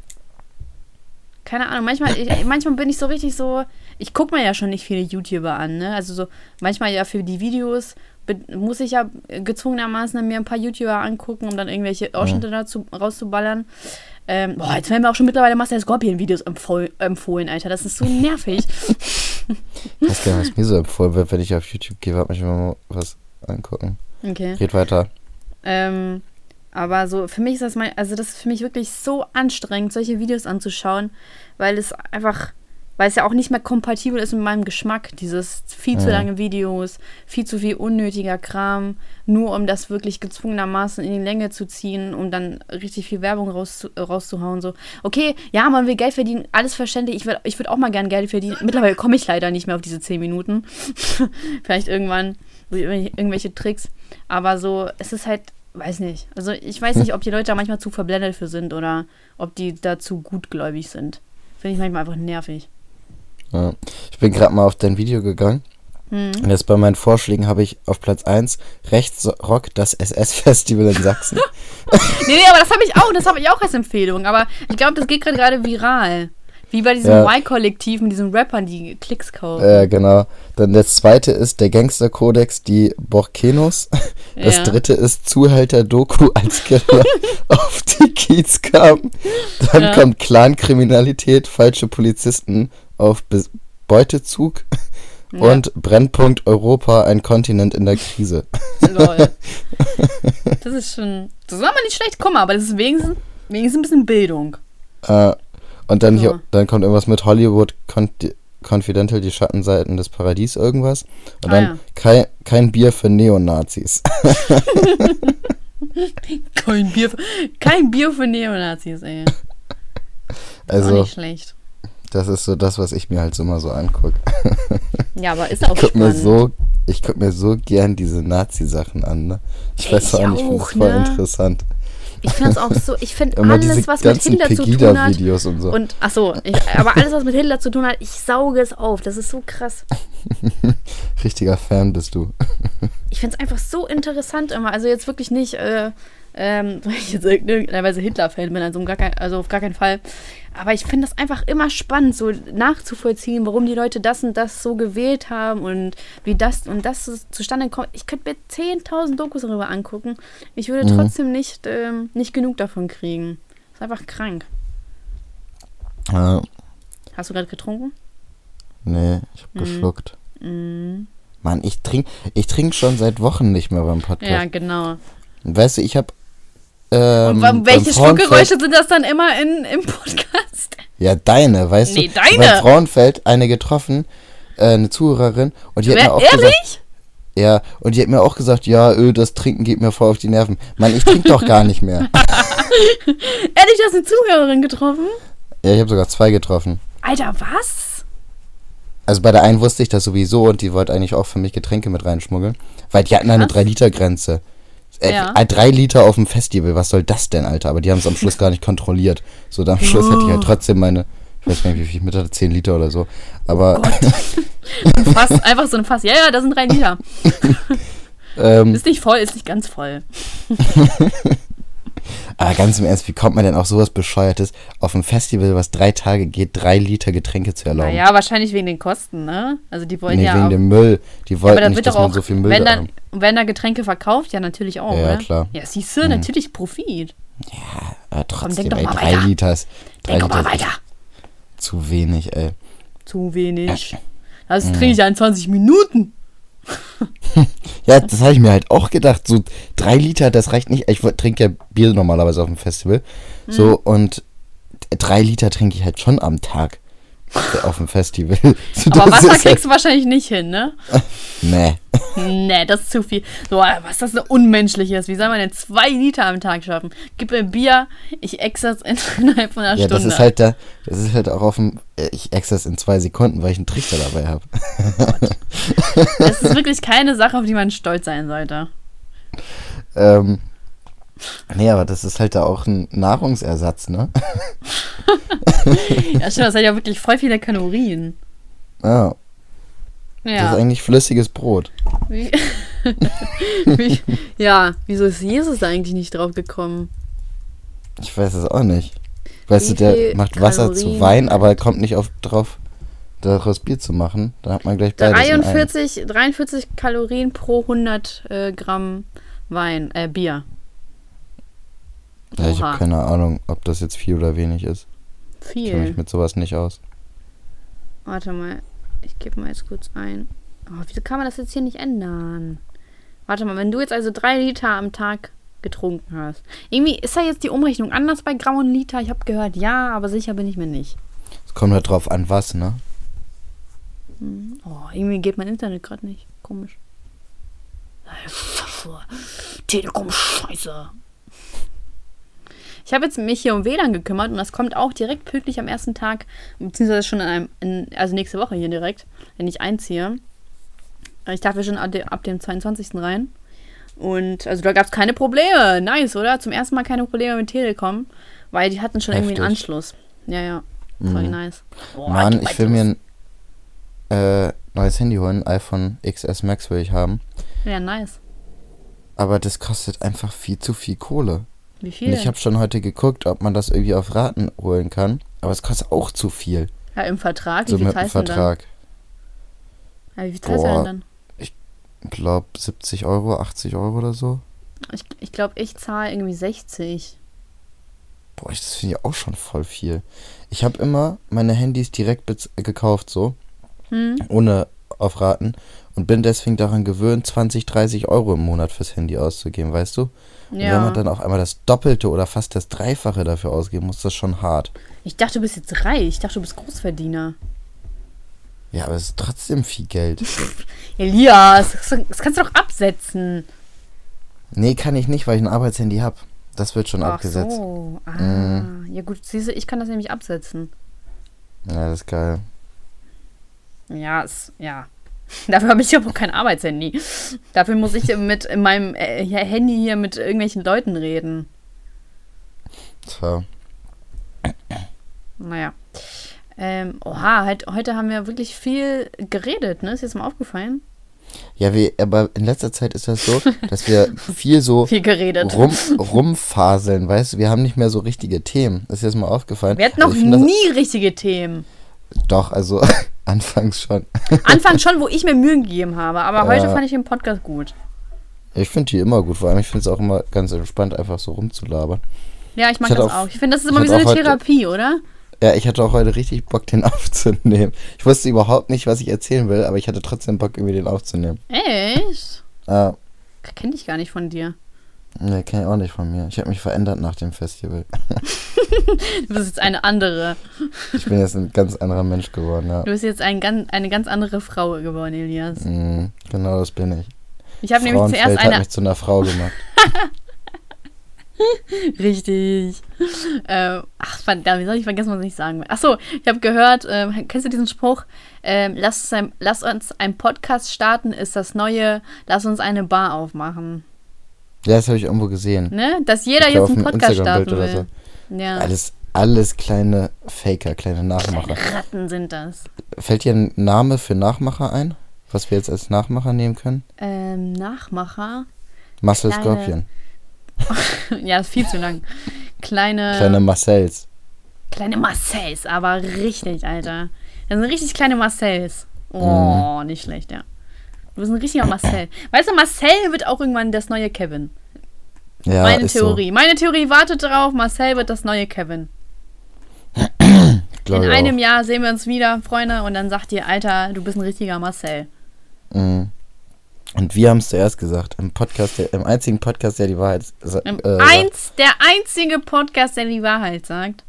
Keine Ahnung, manchmal, ich, manchmal bin ich so richtig so, ich gucke mir ja schon nicht viele YouTuber an, ne? Also so, manchmal ja für die Videos muss ich ja gezwungenermaßen mir ein paar YouTuber angucken, um dann irgendwelche Ausschnitte mhm. dazu rauszuballern. Ähm, boah, jetzt werden mir auch schon mittlerweile Master Scorpion-Videos empfohlen, empfohlen, Alter. Das ist so nervig. ich weiß gar nicht, was mir so empfohlen wird, wenn ich auf YouTube gehe. Warte mich mal was angucken. Okay. Red weiter. Ähm, aber so, für mich ist das mein, also das ist für mich wirklich so anstrengend, solche Videos anzuschauen, weil es einfach weil es ja auch nicht mehr kompatibel ist mit meinem Geschmack. Dieses viel zu lange Videos, viel zu viel unnötiger Kram, nur um das wirklich gezwungenermaßen in die Länge zu ziehen, um dann richtig viel Werbung raus, rauszuhauen. So, okay, ja, man will Geld verdienen, alles verständlich. Ich würde ich würd auch mal gern Geld verdienen. Mittlerweile komme ich leider nicht mehr auf diese 10 Minuten. Vielleicht irgendwann irgendwelche Tricks. Aber so, es ist halt weiß nicht. Also ich weiß nicht, ob die Leute da manchmal zu verblendet für sind oder ob die dazu gutgläubig sind. Finde ich manchmal einfach nervig. Ja. Ich bin gerade mal auf dein Video gegangen. Mhm. Und jetzt bei meinen Vorschlägen habe ich auf Platz 1 Rechtsrock, das SS-Festival in Sachsen. nee, nee, aber das habe ich auch, das habe ich auch als Empfehlung. Aber ich glaube, das geht gerade viral. Wie bei diesem ja. Y-Kollektiv mit diesen Rappern, die Klicks kaufen. Ja, genau. Dann das zweite ist der Gangster-Kodex, die Borkenos. Das ja. dritte ist Zuhälter-Doku als Killer auf die Kiez kam. Dann ja. kommt Clan-Kriminalität, falsche Polizisten auf Be Beutezug ja. und Brennpunkt Europa, ein Kontinent in der Krise. Lol. Das ist schon. Das soll man nicht schlecht kommen, aber das ist wenigstens, wenigstens ein bisschen Bildung. Äh, und dann, hier, dann kommt irgendwas mit Hollywood Confidential, die Schattenseiten des Paradies, irgendwas. Und ah, dann ja. kein, kein Bier für Neonazis. kein, Bier für, kein Bier für Neonazis, ey. Also, auch nicht schlecht. Das ist so das, was ich mir halt so immer so angucke. Ja, aber ist auch ich guck spannend. Mir so, ich gucke mir so gern diese Nazi-Sachen an, ne? Ich weiß auch nicht, ich finde es voll ne? interessant. Ich finde das auch so, ich finde alles, was mit Hitler zu tun hat. Und so. Und, ach so, ich, aber alles, was mit Hitler zu tun hat, ich sauge es auf. Das ist so krass. Richtiger Fan bist du. Ich finde es einfach so interessant immer. Also jetzt wirklich nicht, äh, ähm, weil ich jetzt in irgendeiner Weise Hitler-Fan bin, also, um gar kein, also auf gar keinen Fall. Aber ich finde das einfach immer spannend, so nachzuvollziehen, warum die Leute das und das so gewählt haben und wie das und das zustande kommt. Ich könnte mir 10.000 Dokus darüber angucken. Ich würde Mhm. trotzdem nicht, ähm, nicht genug davon kriegen. ist einfach krank. Ja, Hast du gerade getrunken? nee, ich hab Mhm. geschluckt. Mhm. Mann, ich trink, ich trink schon seit Wochen nicht mehr beim Podcast. Ja, genau. Weißt du, ich hab. Ähm, und welche Schluckgeräusche sind das dann immer in, im Podcast? Ja, deine, weißt Nee, du? deine. Beim Frauenfeld eine getroffen, äh, eine Zuhörerin, und die hat mir auch gesagt, ehrlich? ja, und die hat mir auch gesagt, ja, öh, das Trinken geht mir voll auf die Nerven. Mann, ich trinke doch gar nicht mehr. Ehrlich, du hast eine Zuhörerin getroffen? Ja, ich habe sogar zwei getroffen. Alter, was? Also bei der einen wusste ich das sowieso und die wollte eigentlich auch für mich Getränke mit reinschmuggeln, weil die hatten eine Krass. 3-Liter-Grenze. Äh, Ja. äh, drei Liter auf dem Festival, was soll das denn, Alter? Aber die haben es am Schluss gar nicht kontrolliert. So, dann am Schluss hatte ich halt trotzdem meine, ich weiß gar nicht, wie viel ich mit hatte, 10 Liter oder so. Aber Ein Fass, einfach so ein Fass. Ja, ja, da sind drei Liter. ähm, Ist nicht voll, ist nicht ganz voll. aber ganz im Ernst, wie kommt man denn auf sowas Bescheuertes, auf ein Festival, was drei Tage geht, drei Liter Getränke zu erlauben? Naja, wahrscheinlich wegen den Kosten, ne? Also die wollen nee, ja wegen auch, dem Müll. Die Ja, wollten da nicht, dass doch man auch, so viel Müll wenn da dann, wenn da Getränke verkauft, ja natürlich auch, Ja, ja, oder? klar. Ja, siehst du, natürlich Profit. Aber trotzdem, denk doch ey, drei weiter. Liter ist, drei Denk doch Liter mal weiter. zu wenig, ey. Zu wenig. Das Mhm. trinke ich ja in 20 Minuten. Ja, das habe ich mir halt auch gedacht. So drei Liter, das reicht nicht. Ich trinke ja Bier normalerweise auf dem Festival. Mhm. So, und drei Liter trinke ich halt schon am Tag auf dem Festival. So, Aber Wasser kriegst du wahrscheinlich nicht hin, ne? Nee. Nee, das ist zu viel. So, was das so unmenschlich ist. Wie soll man denn zwei Liter am Tag schaffen? Gib mir Bier, ich ex das in- innerhalb von einer Ja, Stunde. das ist halt da, das ist halt auch auf dem, äh, ich ex das in zwei Sekunden, weil ich einen Trichter dabei habe. Das ist wirklich keine Sache, auf die man stolz sein sollte. ähm, nee, aber das ist halt da auch ein Nahrungsersatz, ne? Ja, stimmt, das hat ja wirklich voll viele Kalorien. Ja, das ist Ja. eigentlich flüssiges Brot. Wie, wie, ja, wieso ist Jesus da eigentlich nicht drauf gekommen? Ich weiß es auch nicht. Weißt Wie du, der macht Wasser zu Kalorien? Wein, aber er kommt nicht auf, drauf, daraus Bier zu machen. Dann hat man gleich beides in einem. 43, 43 Kalorien pro 100 äh, Gramm Wein, äh, Bier. Ich habe keine Ahnung, ob das jetzt viel oder wenig ist. Ich kenne mich Viel. mit sowas nicht aus. Warte mal, ich gebe mal jetzt kurz ein. Oh, wieso kann man das jetzt hier nicht ändern? Warte mal, wenn du jetzt also drei Liter am Tag getrunken hast. Irgendwie ist da jetzt die Umrechnung anders bei Gramm und Liter. Ich habe gehört, ja, aber sicher bin ich mir nicht. Es kommt halt drauf an, was, ne? Oh, irgendwie geht mein Internet gerade nicht. Komisch. Telekom Scheiße. Ich habe jetzt mich hier um WLAN gekümmert und das kommt auch direkt pünktlich am ersten Tag, beziehungsweise schon an einem, in, also nächste Woche hier direkt, wenn ich einziehe. Ich darf ja schon ab, de, ab dem 22. rein. Und also da gab es keine Probleme. Nice, oder? Zum ersten Mal keine Probleme mit Telekom, weil die hatten schon irgendwie einen Heftig. Anschluss. Ja, ja. Voll Mhm. nice. Boah, Mann, ich will mir ein äh, neues Handy holen. iPhone XS Max will ich haben. Ja, nice. Aber das kostet einfach viel zu viel Kohle. Wie Und viel? ich habe schon heute geguckt, ob man das irgendwie auf Raten holen kann. Aber es kostet auch zu viel. ja, im Vertrag. Wie so viel mit dem zahlst denn dann? Vertrag. Ja, wie viel zahlst du dann? Ich glaube 70 Euro, 80 Euro oder so. Ich, ich glaube, ich zahle irgendwie 60. Boah, ich- das finde ich auch schon voll viel. Ich habe immer meine Handys direkt gekauft, so, Hm? ohne auf Raten. Und bin deswegen daran gewöhnt, 20, 30 Euro im Monat fürs Handy auszugeben, weißt du? Und wenn Ja. man dann auf einmal das Doppelte oder fast das Dreifache dafür ausgeben muss, ist das schon hart. Ich dachte, du bist jetzt reich. Ich dachte, du bist Großverdiener. Ja, aber es ist trotzdem viel Geld. Elias, das, das kannst du doch absetzen. nee, kann ich nicht, weil ich ein Arbeitshandy habe. Das wird schon Ach abgesetzt. so. Ah, Mhm. ja gut, siehst du, ich kann das nämlich absetzen. Ja, das ist geil. Ja, es, ja. Dafür habe ich aber auch kein Arbeitshandy. Dafür muss ich mit in meinem äh, Handy hier mit irgendwelchen Leuten reden. Tja. Naja. Ähm, oha, halt, heute haben wir wirklich viel geredet, ne? Ist jetzt mal aufgefallen? Ja, wir, aber in letzter Zeit ist das so, dass wir viel so Viel geredet. rum, rumfaseln, weißt du? Wir haben nicht mehr so richtige Themen. Das ist jetzt mal aufgefallen. Wir hatten noch Also find das- nie richtige Themen. Doch, also anfangs schon. Anfangs schon, wo ich mir Mühe gegeben habe, aber heute Ja. fand ich den Podcast gut. Ich finde die immer gut, vor allem ich finde es auch immer ganz entspannt, einfach so rumzulabern. Ja, ich mag Ich das auch- auch. Ich finde, das ist immer wie so eine Therapie, oder? Ja, ich hatte auch heute richtig Bock, den aufzunehmen. Ich wusste überhaupt nicht, was ich erzählen will, aber ich hatte trotzdem Bock, irgendwie den aufzunehmen. Echt? Ah, Kenne ich gar nicht von dir. Ne, kenne ich auch nicht von mir. Ich habe mich verändert nach dem Festival. Du bist jetzt eine andere. Ich bin jetzt ein ganz anderer Mensch geworden, ja. Du bist jetzt ein, eine ganz andere Frau geworden, Elias. Mhm, genau, das bin ich. Ich habe nämlich zuerst hat eine. mich zu einer Frau gemacht. Richtig. Ähm, ach, verdammt, wie soll ich vergessen, was ich sagen will? Ach so, ich habe gehört, ähm, kennst du diesen Spruch? Ähm, lass, uns ein, lass uns einen Podcast starten, ist das neue, lass uns eine Bar aufmachen. Ja, das habe ich irgendwo gesehen. Ne? Dass jeder Ich jetzt einen Podcast starten will. Ja. Alles, alles kleine Faker, kleine Nachmacher. Ratten sind das. Fällt dir ein Name für Nachmacher ein? Was wir jetzt als Nachmacher nehmen können? Ähm, Nachmacher. Marcel Kleine- Scorpion. ja, ist viel zu lang. Kleine. Kleine Marcells. Kleine Marcells, aber richtig, Alter. Das sind richtig kleine Marcells. Oh, nicht schlecht, ja. Du bist ein richtiger Marcel. Weißt du, Marcel wird auch irgendwann das neue Kevin. Ja, Meine ist Theorie. Meine Theorie wartet darauf, Marcel wird das neue Kevin. so. In einem auch. Jahr sehen wir uns wieder, Freunde, und dann sagt ihr, Alter, du bist ein richtiger Marcel. Mhm. Und wir haben es zuerst gesagt. Im Podcast, der, im einzigen Podcast, der die Wahrheit sa- Im äh, Eins, der einzige Podcast, der die Wahrheit sagt.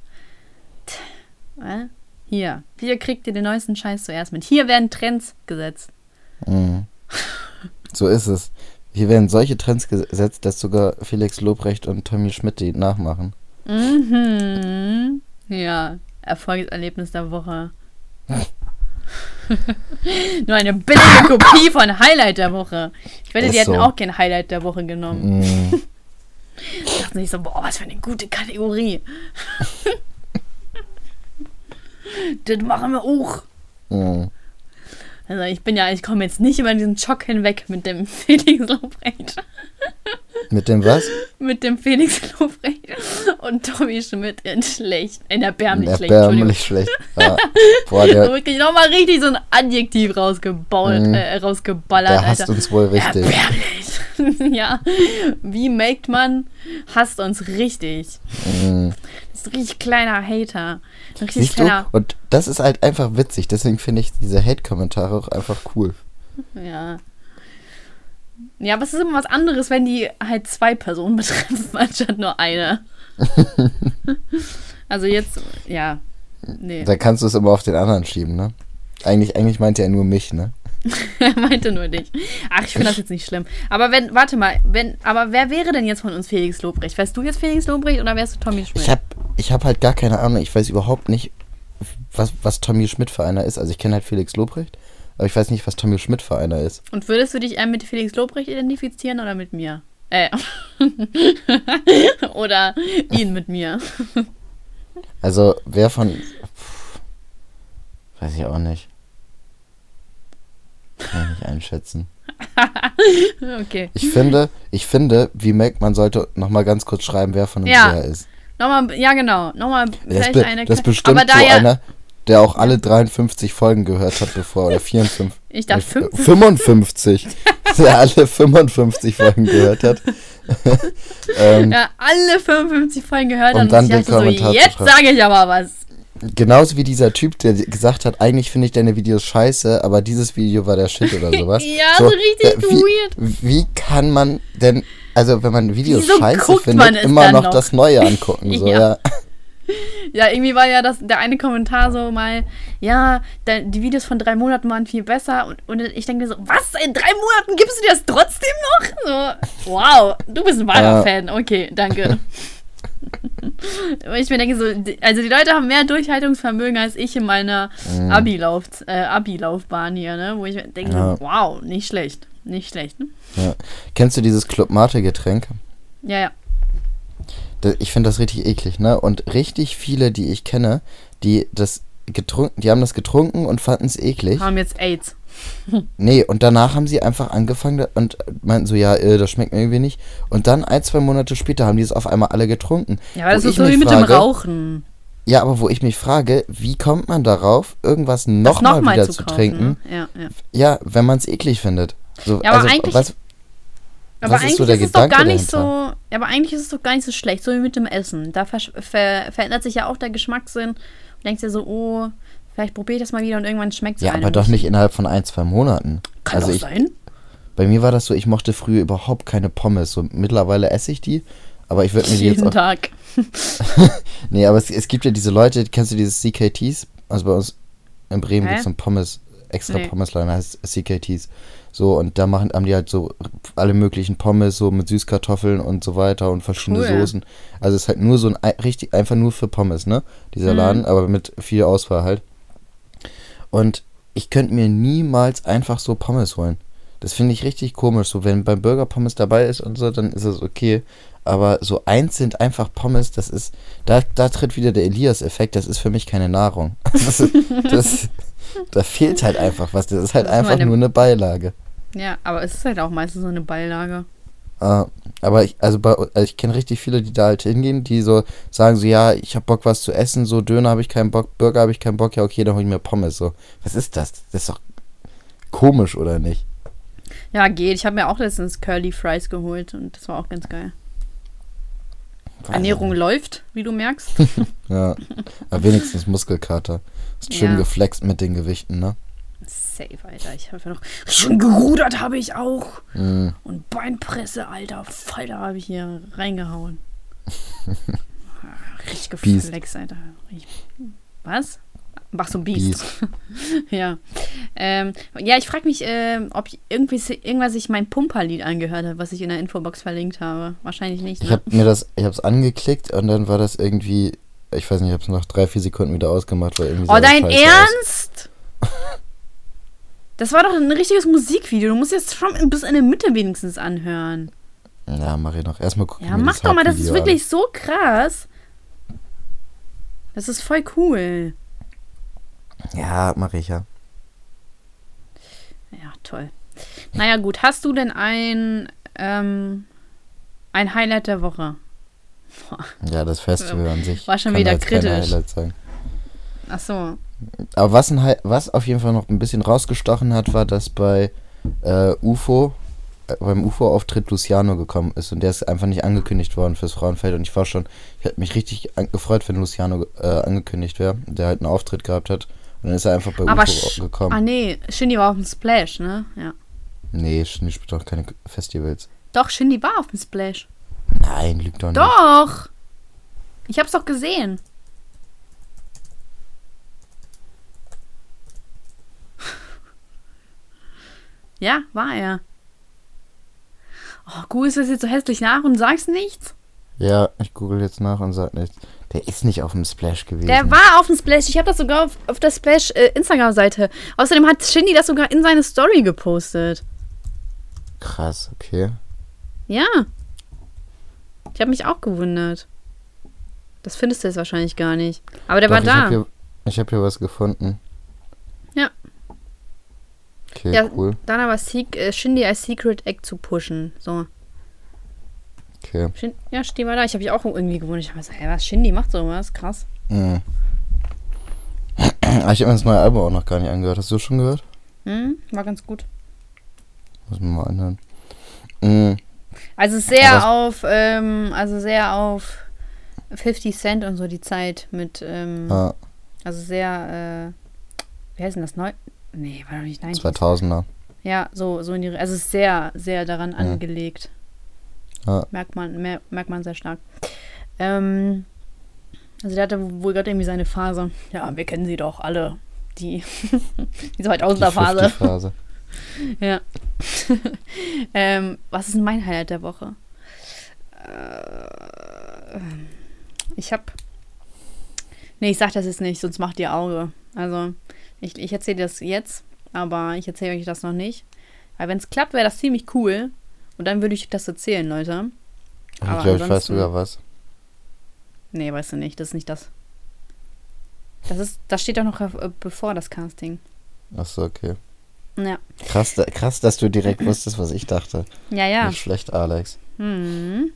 Tch, äh? Hier. Hier kriegt ihr den neuesten Scheiß zuerst mit. Hier werden Trends gesetzt. Mhm. So ist es. Hier werden solche Trends gesetzt, dass sogar Felix Lobrecht und Tommy Schmidt die nachmachen. Mhm. Ja, Erfolgserlebnis der Woche. Nur eine billige Kopie von Highlight der Woche. Ich wette, die Ist hätten so. auch kein Highlight der Woche genommen. Mhm. Ich dachte nicht so, boah, was für eine gute Kategorie. das machen wir auch. Mhm. Also ich bin ja, ich komme jetzt nicht über diesen Schock hinweg mit dem Felix Lobrecht. Mit dem was? Mit dem Felix Lobrecht und Tommy Schmidt in schlecht, in erbärmlich schlecht. Erbärmlich schlecht. Ja. Boah, der, Wirklich nochmal richtig so ein Adjektiv rausgebaut, Mhm. äh, rausgeballert, der hasst Alter. uns wohl richtig. Erbärmlich. ja. Wie maked man hasst uns richtig. Mhm. Das ist ein richtig kleiner Hater. Ein richtig Siehst du? kleiner. Und das ist halt einfach witzig. Deswegen finde ich diese Hate-Kommentare auch einfach cool. Ja. Ja, aber es ist immer was anderes, wenn die halt zwei Personen betreffen, anstatt nur eine. also jetzt, ja. Nee. Da kannst du es immer auf den anderen schieben, ne? Eigentlich, eigentlich meint er nur mich, ne? Er meinte nur dich. Ach, ich finde das jetzt nicht schlimm. Aber wenn, warte mal, wenn, aber wer wäre denn jetzt von uns Felix Lobrecht? Wärst du jetzt Felix Lobrecht oder wärst du Tommy Schmidt? Ich hab, ich hab halt gar keine Ahnung. Ich weiß überhaupt nicht, was, was Tommy Schmidt für einer ist. Also ich kenne halt Felix Lobrecht, aber ich weiß nicht, was Tommy Schmidt für einer ist. Und würdest du dich eher mit Felix Lobrecht identifizieren oder mit mir? Äh. oder ihn mit mir. Also wer von... Pff, weiß ich auch nicht. Kann ich nicht einschätzen. Okay. Ich finde, ich finde, wie Mac, man sollte nochmal ganz kurz schreiben, wer von uns Ja. wer ist. Nochmal, ja genau. Nochmal Das, vielleicht be eine das bestimmt Aber da so ja, einer, der auch alle 53 Folgen gehört hat bevor, oder 54. Ich dachte Äh, fünf. 55. der alle 55 Folgen gehört hat. ähm, ja, alle 55 Folgen gehört Um und dann ich den so, Kommentar zu jetzt sage ich aber was. Genauso wie dieser Typ, der gesagt hat, eigentlich finde ich deine Videos scheiße, aber dieses Video war der Shit oder sowas. Ja, so richtig äh, wie, weird. Wie kann man denn, also wenn man Videos Wieso scheiße findet, immer noch? das Neue angucken? So, Ja. ja. Ja, irgendwie war ja das, der eine Kommentar so mal, ja, da, die Videos von drei Monaten waren viel besser und, und ich denke mir so, was, in drei Monaten gibst du dir das trotzdem noch? So, wow, du bist ein wahrer Ja. Fan, okay, danke. Ich mir denke so, also die Leute haben mehr Durchhaltungsvermögen als ich in meiner Mhm. Abi-Lauf, äh, Abi-Laufbahn hier, ne, wo ich mir denke, Ja. wow, nicht schlecht, nicht schlecht, ne? ja. Kennst du dieses Club Mate Getränk? Ja, ja. Ich finde das richtig eklig, ne? Und richtig viele, die ich kenne, die das getrunken, die haben das getrunken und fanden es eklig. Haben jetzt AIDS. Nee, und danach haben sie einfach angefangen und meinten so, ja, äh, das schmeckt mir irgendwie nicht. Und dann ein, zwei Monate später haben die es auf einmal alle getrunken. Ja, aber das ist so wie mit frage- dem Rauchen. Ja, aber wo ich mich frage, wie kommt man darauf, irgendwas nochmal noch wieder zu zu, kaufen, trinken? Ne? Ja, ja. Ja, wenn man es eklig findet. So, Ja, aber also, eigentlich- was, Aber ist eigentlich so der ist es doch gar Gedanke nicht so. Ja, aber eigentlich ist es doch gar nicht so schlecht, so wie mit dem Essen. Da ver ver verändert sich ja auch der Geschmackssinn. Und denkst dir so, oh, vielleicht probiere ich das mal wieder und irgendwann schmeckt es ja, einem aber doch nicht innerhalb von ein, zwei Monaten. Kann also doch ich, sein. bei mir war das so, ich mochte früher überhaupt keine Pommes. So mittlerweile esse ich die, aber ich würde mir die jetzt Jeden auch Tag. Nee, aber es, es gibt ja diese Leute, kennst du dieses CKTs? Also bei uns in Bremen gibt es so ein Pommes, extra Nee. Pommesladen, heißt CKTs. So, und da machen, haben die halt so alle möglichen Pommes, so mit Süßkartoffeln und so weiter und verschiedene Cool. Soßen. Also es ist halt nur so ein, ei- richtig, einfach nur für Pommes, ne? Dieser Mhm. Laden, aber mit viel Auswahl halt. Und ich könnte mir niemals einfach so Pommes holen. Das finde ich richtig komisch. So, wenn beim Burger Pommes dabei ist und so, dann ist es okay. Aber so einzeln einfach Pommes, das ist, da, da tritt wieder der Elias-Effekt, das ist für mich keine Nahrung. Das, das, da fehlt halt einfach was. Das ist halt Das ist einfach meine- nur eine Beilage. Ja, aber es ist halt auch meistens so eine Beilage. Äh, aber ich, also, bei, also ich kenne richtig viele, die da halt hingehen, die so sagen so, ja, ich habe Bock was zu essen, so Döner habe ich keinen Bock, Burger habe ich keinen Bock, ja okay, dann hol ich mir Pommes. So, was ist das? Das ist doch komisch, oder nicht? Ja, geht. Ich habe mir auch letztens Curly Fries geholt und das war auch ganz geil. Ernährung läuft, wie du merkst. Ja, aber wenigstens Muskelkater. Schön Ja. geflext mit den Gewichten, ne? Safe, Alter. Ich habe ja noch. Schon gerudert habe ich auch. Mhm. Und Beinpresse, Alter. Falter habe ich hier reingehauen. Ah, Richtig geflext, Alter. Richtig- Was? Ach so, Biest. Biest. ja. Ähm, ja, ich frage mich, ähm, ob ich irgendwie, irgendwas ich mein Pumperlied angehört habe, was ich in der Infobox verlinkt habe. Wahrscheinlich nicht. Ich Ne? habe mir das, ich habe es angeklickt und dann war das irgendwie, ich weiß nicht, ich habe es nach drei, vier Sekunden wieder ausgemacht, weil irgendwie oh, dein. Ernst? Das war doch ein richtiges Musikvideo. Du musst jetzt schon bis in der Mitte wenigstens anhören. Ja, mach ich noch. Erstmal gucken. Ja, mach doch mal, das ist wirklich so krass. Das ist voll cool. Ja, mach ich ja. Ja, toll. Naja, gut. Hast du denn ein, ähm, ein Highlight der Woche? Ja, das Festival an sich. War schon wieder kritisch. Ach so. Aber was, ein, was auf jeden Fall noch ein bisschen rausgestochen hat, war, dass bei äh, UFO, äh, beim UFO-Auftritt Luciano gekommen ist und der ist einfach nicht angekündigt worden fürs Frauenfeld und ich war schon, ich hätte mich richtig gefreut, wenn Luciano äh, angekündigt wäre, der halt einen Auftritt gehabt hat und dann ist er einfach bei Aber UFO gekommen. Ah, nee. Shindy war auf dem Splash, ne? Ja. Nee, Shindy spielt doch keine Festivals. Doch, Shindy war auf dem Splash. Nein, lügt doch nicht. Doch! Ich hab's doch gesehen. Ja, war er. Oh, googelst das jetzt so hässlich nach und sagst nichts? Ja, ich google jetzt nach und sag nichts. Der ist nicht auf dem Splash gewesen. Der war auf dem Splash. Ich habe das sogar auf, auf der Splash äh, Instagram-Seite. Außerdem hat Shindy das sogar in seine Story gepostet. Krass, okay. Ja. Ich habe mich auch gewundert. Das findest du jetzt wahrscheinlich gar nicht. Aber der Doch, war ich da. Hab hier, ich habe hier was gefunden. Ja. Okay, Ja. cool. Dann aber Sek äh, Shindy als Secret Egg zu pushen. So. Okay. Shin ja, Shindy war da. Ich habe mich auch irgendwie gewundert. Ich habe gesagt, hä, was? Shindy macht sowas? Krass. Mhm. Ah, Ich habe mir das neue Album auch noch gar nicht angehört. Hast du schon gehört? Hm, war ganz gut. Muss man mal anhören. Mhm. Also sehr auf, ähm, also sehr auf 50 Cent und so die Zeit mit, ähm, Ja, also sehr, äh, wie heißt denn das? Neu? Nee, war doch nicht 90. 2000er. Ja, so, so in die, also sehr, sehr daran angelegt. Ja. Merkt man, mer merkt man sehr stark. Ähm, also der hatte wohl gerade irgendwie seine Phase. Ja, wir kennen sie doch alle. Die, die 2000er Phase. 50-Phase. Ja. ähm, was ist denn mein Highlight der Woche? Äh, ich hab. Nee, ich sag das jetzt nicht, sonst macht ihr Auge. Also, ich, ich erzähle das jetzt, aber ich erzähle euch das noch nicht. Weil wenn es klappt, wäre das ziemlich cool. Und dann würde ich das erzählen, Leute. Ich Aber glaube, ich weiß sogar was. Nee, weißt du nicht, das ist nicht das. Das ist, das steht doch noch äh, bevor das Casting. Achso, okay. Ja. Krass, da- krass, dass du direkt wusstest, was ich dachte. Ja, ja. Nicht schlecht, Alex. Hm.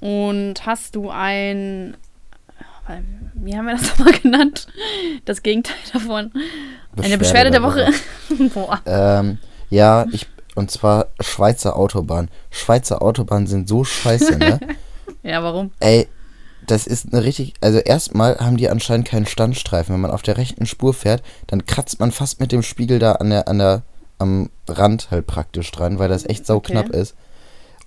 Und hast du ein. Wie haben wir das nochmal genannt? Das Gegenteil davon. Eine Beschwerde der Woche. Boah. Ähm, ja, ich, und zwar Schweizer Autobahn. Schweizer Autobahnen sind so scheiße, ne? Ja, warum? Ey, das ist eine richtig. Also, erstmal haben die anscheinend keinen Standstreifen. Wenn man auf der rechten Spur fährt, dann kratzt man fast mit dem Spiegel da an der, an der, am Rand halt praktisch dran, weil das echt sauknapp Okay. ist.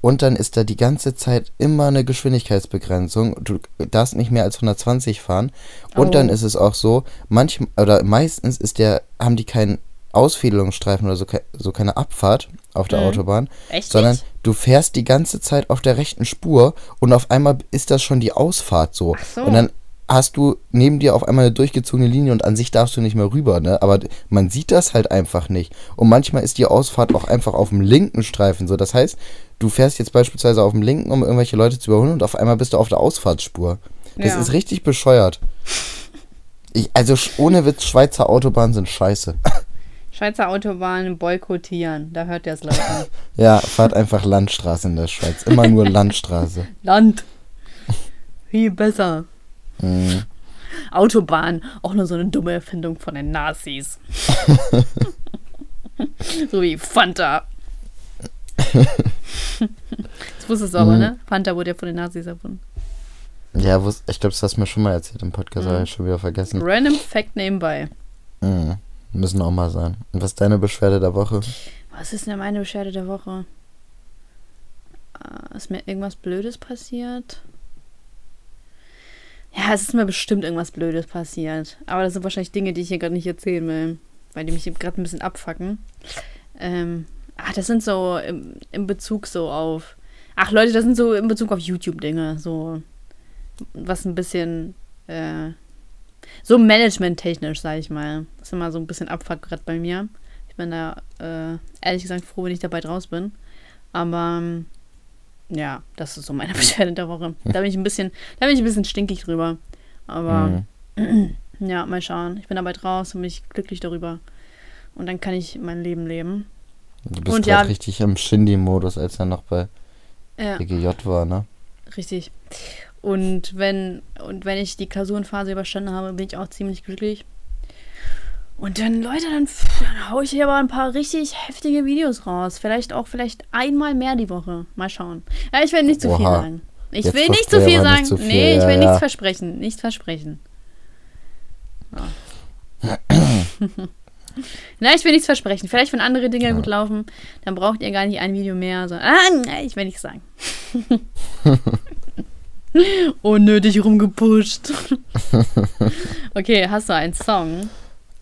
Und dann ist da die ganze Zeit immer eine Geschwindigkeitsbegrenzung. Du darfst nicht mehr als 120 fahren. Und Oh. dann ist es auch so, manchmal oder meistens ist der, haben die keinen Ausfädelungsstreifen oder so, so keine Abfahrt auf der Mhm. Autobahn, Echt sondern nicht? du fährst die ganze Zeit auf der rechten Spur und auf einmal ist das schon die Ausfahrt so. So. Und dann hast du neben dir auf einmal eine durchgezogene Linie und an sich darfst du nicht mehr rüber, ne? Aber man sieht das halt einfach nicht. Und manchmal ist die Ausfahrt auch einfach auf dem linken Streifen so. Das heißt, du fährst jetzt beispielsweise auf dem linken, um irgendwelche Leute zu überholen und auf einmal bist du auf der Ausfahrtsspur. Das Ja. ist richtig bescheuert. Ich, also ohne Witz, Schweizer Autobahnen sind scheiße. Schweizer Autobahnen boykottieren. Da hört der es leider. ja, fahrt einfach Landstraße in der Schweiz. Immer nur Landstraße. Land. Viel besser. Mhm. Autobahn. Auch nur so eine dumme Erfindung von den Nazis. so wie Fanta. Das wusstest du aber, Mhm. ne? Fanta wurde ja von den Nazis erfunden. Ja, ich glaube, das hast du mir schon mal erzählt im Podcast, aber Mhm. ich schon wieder vergessen. Random Fact nebenbei. Mhm. Müssen auch mal sein. Und was ist deine Beschwerde der Woche? Was ist denn meine Beschwerde der Woche? Äh, ist mir irgendwas Blödes passiert? Ja, es ist mir bestimmt irgendwas Blödes passiert. Aber das sind wahrscheinlich Dinge, die ich hier gerade nicht erzählen will. Weil die mich gerade ein bisschen abfacken. Ähm, ach, das sind so im, im Bezug so auf. Ach Leute, das sind so in Bezug auf YouTube-Dinge. So. Was ein bisschen. Äh, so managementtechnisch, sag ich mal. Das ist immer so ein bisschen Abfuck gerade bei mir. Ich bin da äh, ehrlich gesagt froh, wenn ich dabei draus bin. Aber ähm, ja, das ist so meine Beschwerde der Woche. Da bin ich ein bisschen, da bin ich ein bisschen stinkig drüber. Aber Mhm. ja, mal schauen. Ich bin dabei draus und bin ich glücklich darüber. Und dann kann ich mein Leben leben. Du bist Und ja- richtig im Shindy-Modus, als er noch bei Ja, EGJ war, ne? richtig. Und wenn, und wenn ich die Klausurenphase überstanden habe, bin ich auch ziemlich glücklich. Und dann, Leute, dann, dann hau ich hier aber ein paar richtig heftige Videos raus. Vielleicht auch, vielleicht einmal mehr die Woche. Mal schauen. Ja, ich will nicht zu viel Oha. sagen. Ich Jetzt will nicht zu viel sagen. nicht zu viel, Nee, ich ja, will ja. nichts versprechen. Nichts versprechen. Ja. Na, ich will nichts versprechen. Vielleicht, wenn andere Dinge Ja. gut laufen, dann braucht ihr gar nicht ein Video mehr. So, ah, nee, ich will nichts sagen. Unnötig rumgepusht. okay, hast du einen Song?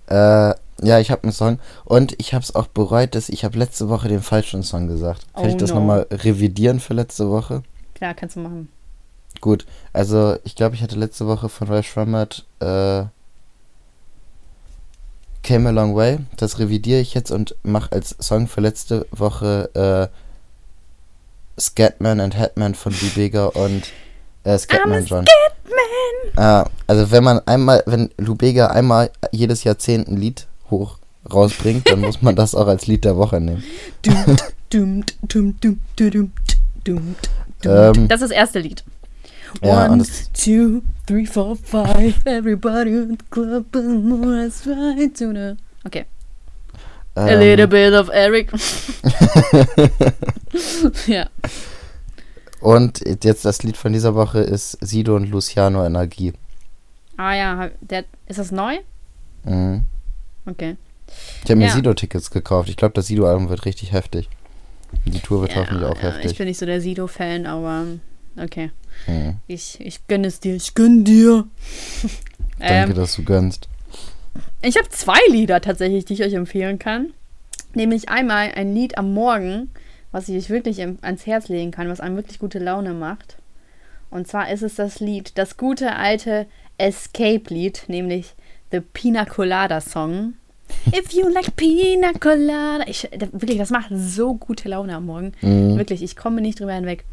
Äh, ja, ich habe einen Song und ich habe es auch bereut, dass ich habe letzte Woche den falschen Song gesagt. Kann Oh ich das no. nochmal revidieren für letzte Woche? Klar, kannst du machen. Gut, also ich glaube, ich hatte letzte Woche von Ray Schrammert äh, Came a Long Way. Das revidiere ich jetzt und mache als Song für letzte Woche äh, Scatman and Hatman von Lou Bega und äh, Scatman a John. Ah, also wenn man einmal, wenn Lou Bega einmal jedes Jahrzehnt ein Lied hoch rausbringt, dann muss man das auch als Lied der Woche nehmen. Ähm, Das ist das erste Lied. Ja, One, two, three, four, five. Everybody in the club and more is right to the. Okay. A ähm, little bit of Eric. ja. Und jetzt das Lied von dieser Woche ist Sido und Luciano Energie. Ah ja, der, ist das neu? Mhm. Okay. Ich habe mir Ja. Sido-Tickets gekauft. Ich glaube, das Sido-Album wird richtig heftig. Die Tour wird hoffentlich auch ja, Ich heftig. bin nicht so der Sido-Fan, aber okay. Mhm. Ich, ich gönne es dir. Ich gönne dir. Danke, ähm, dass du gönnst. Ich habe zwei Lieder tatsächlich, die ich euch empfehlen kann. Nämlich einmal ein Lied am Morgen, was ich euch wirklich ans Herz legen kann, was einem wirklich gute Laune macht. Und zwar ist es das Lied, das gute alte Escape-Lied, nämlich The Pina Colada Song. If you like Pina Colada. Ich, wirklich, das macht so gute Laune am Morgen. Mhm. Wirklich, ich komme nicht drüber hinweg.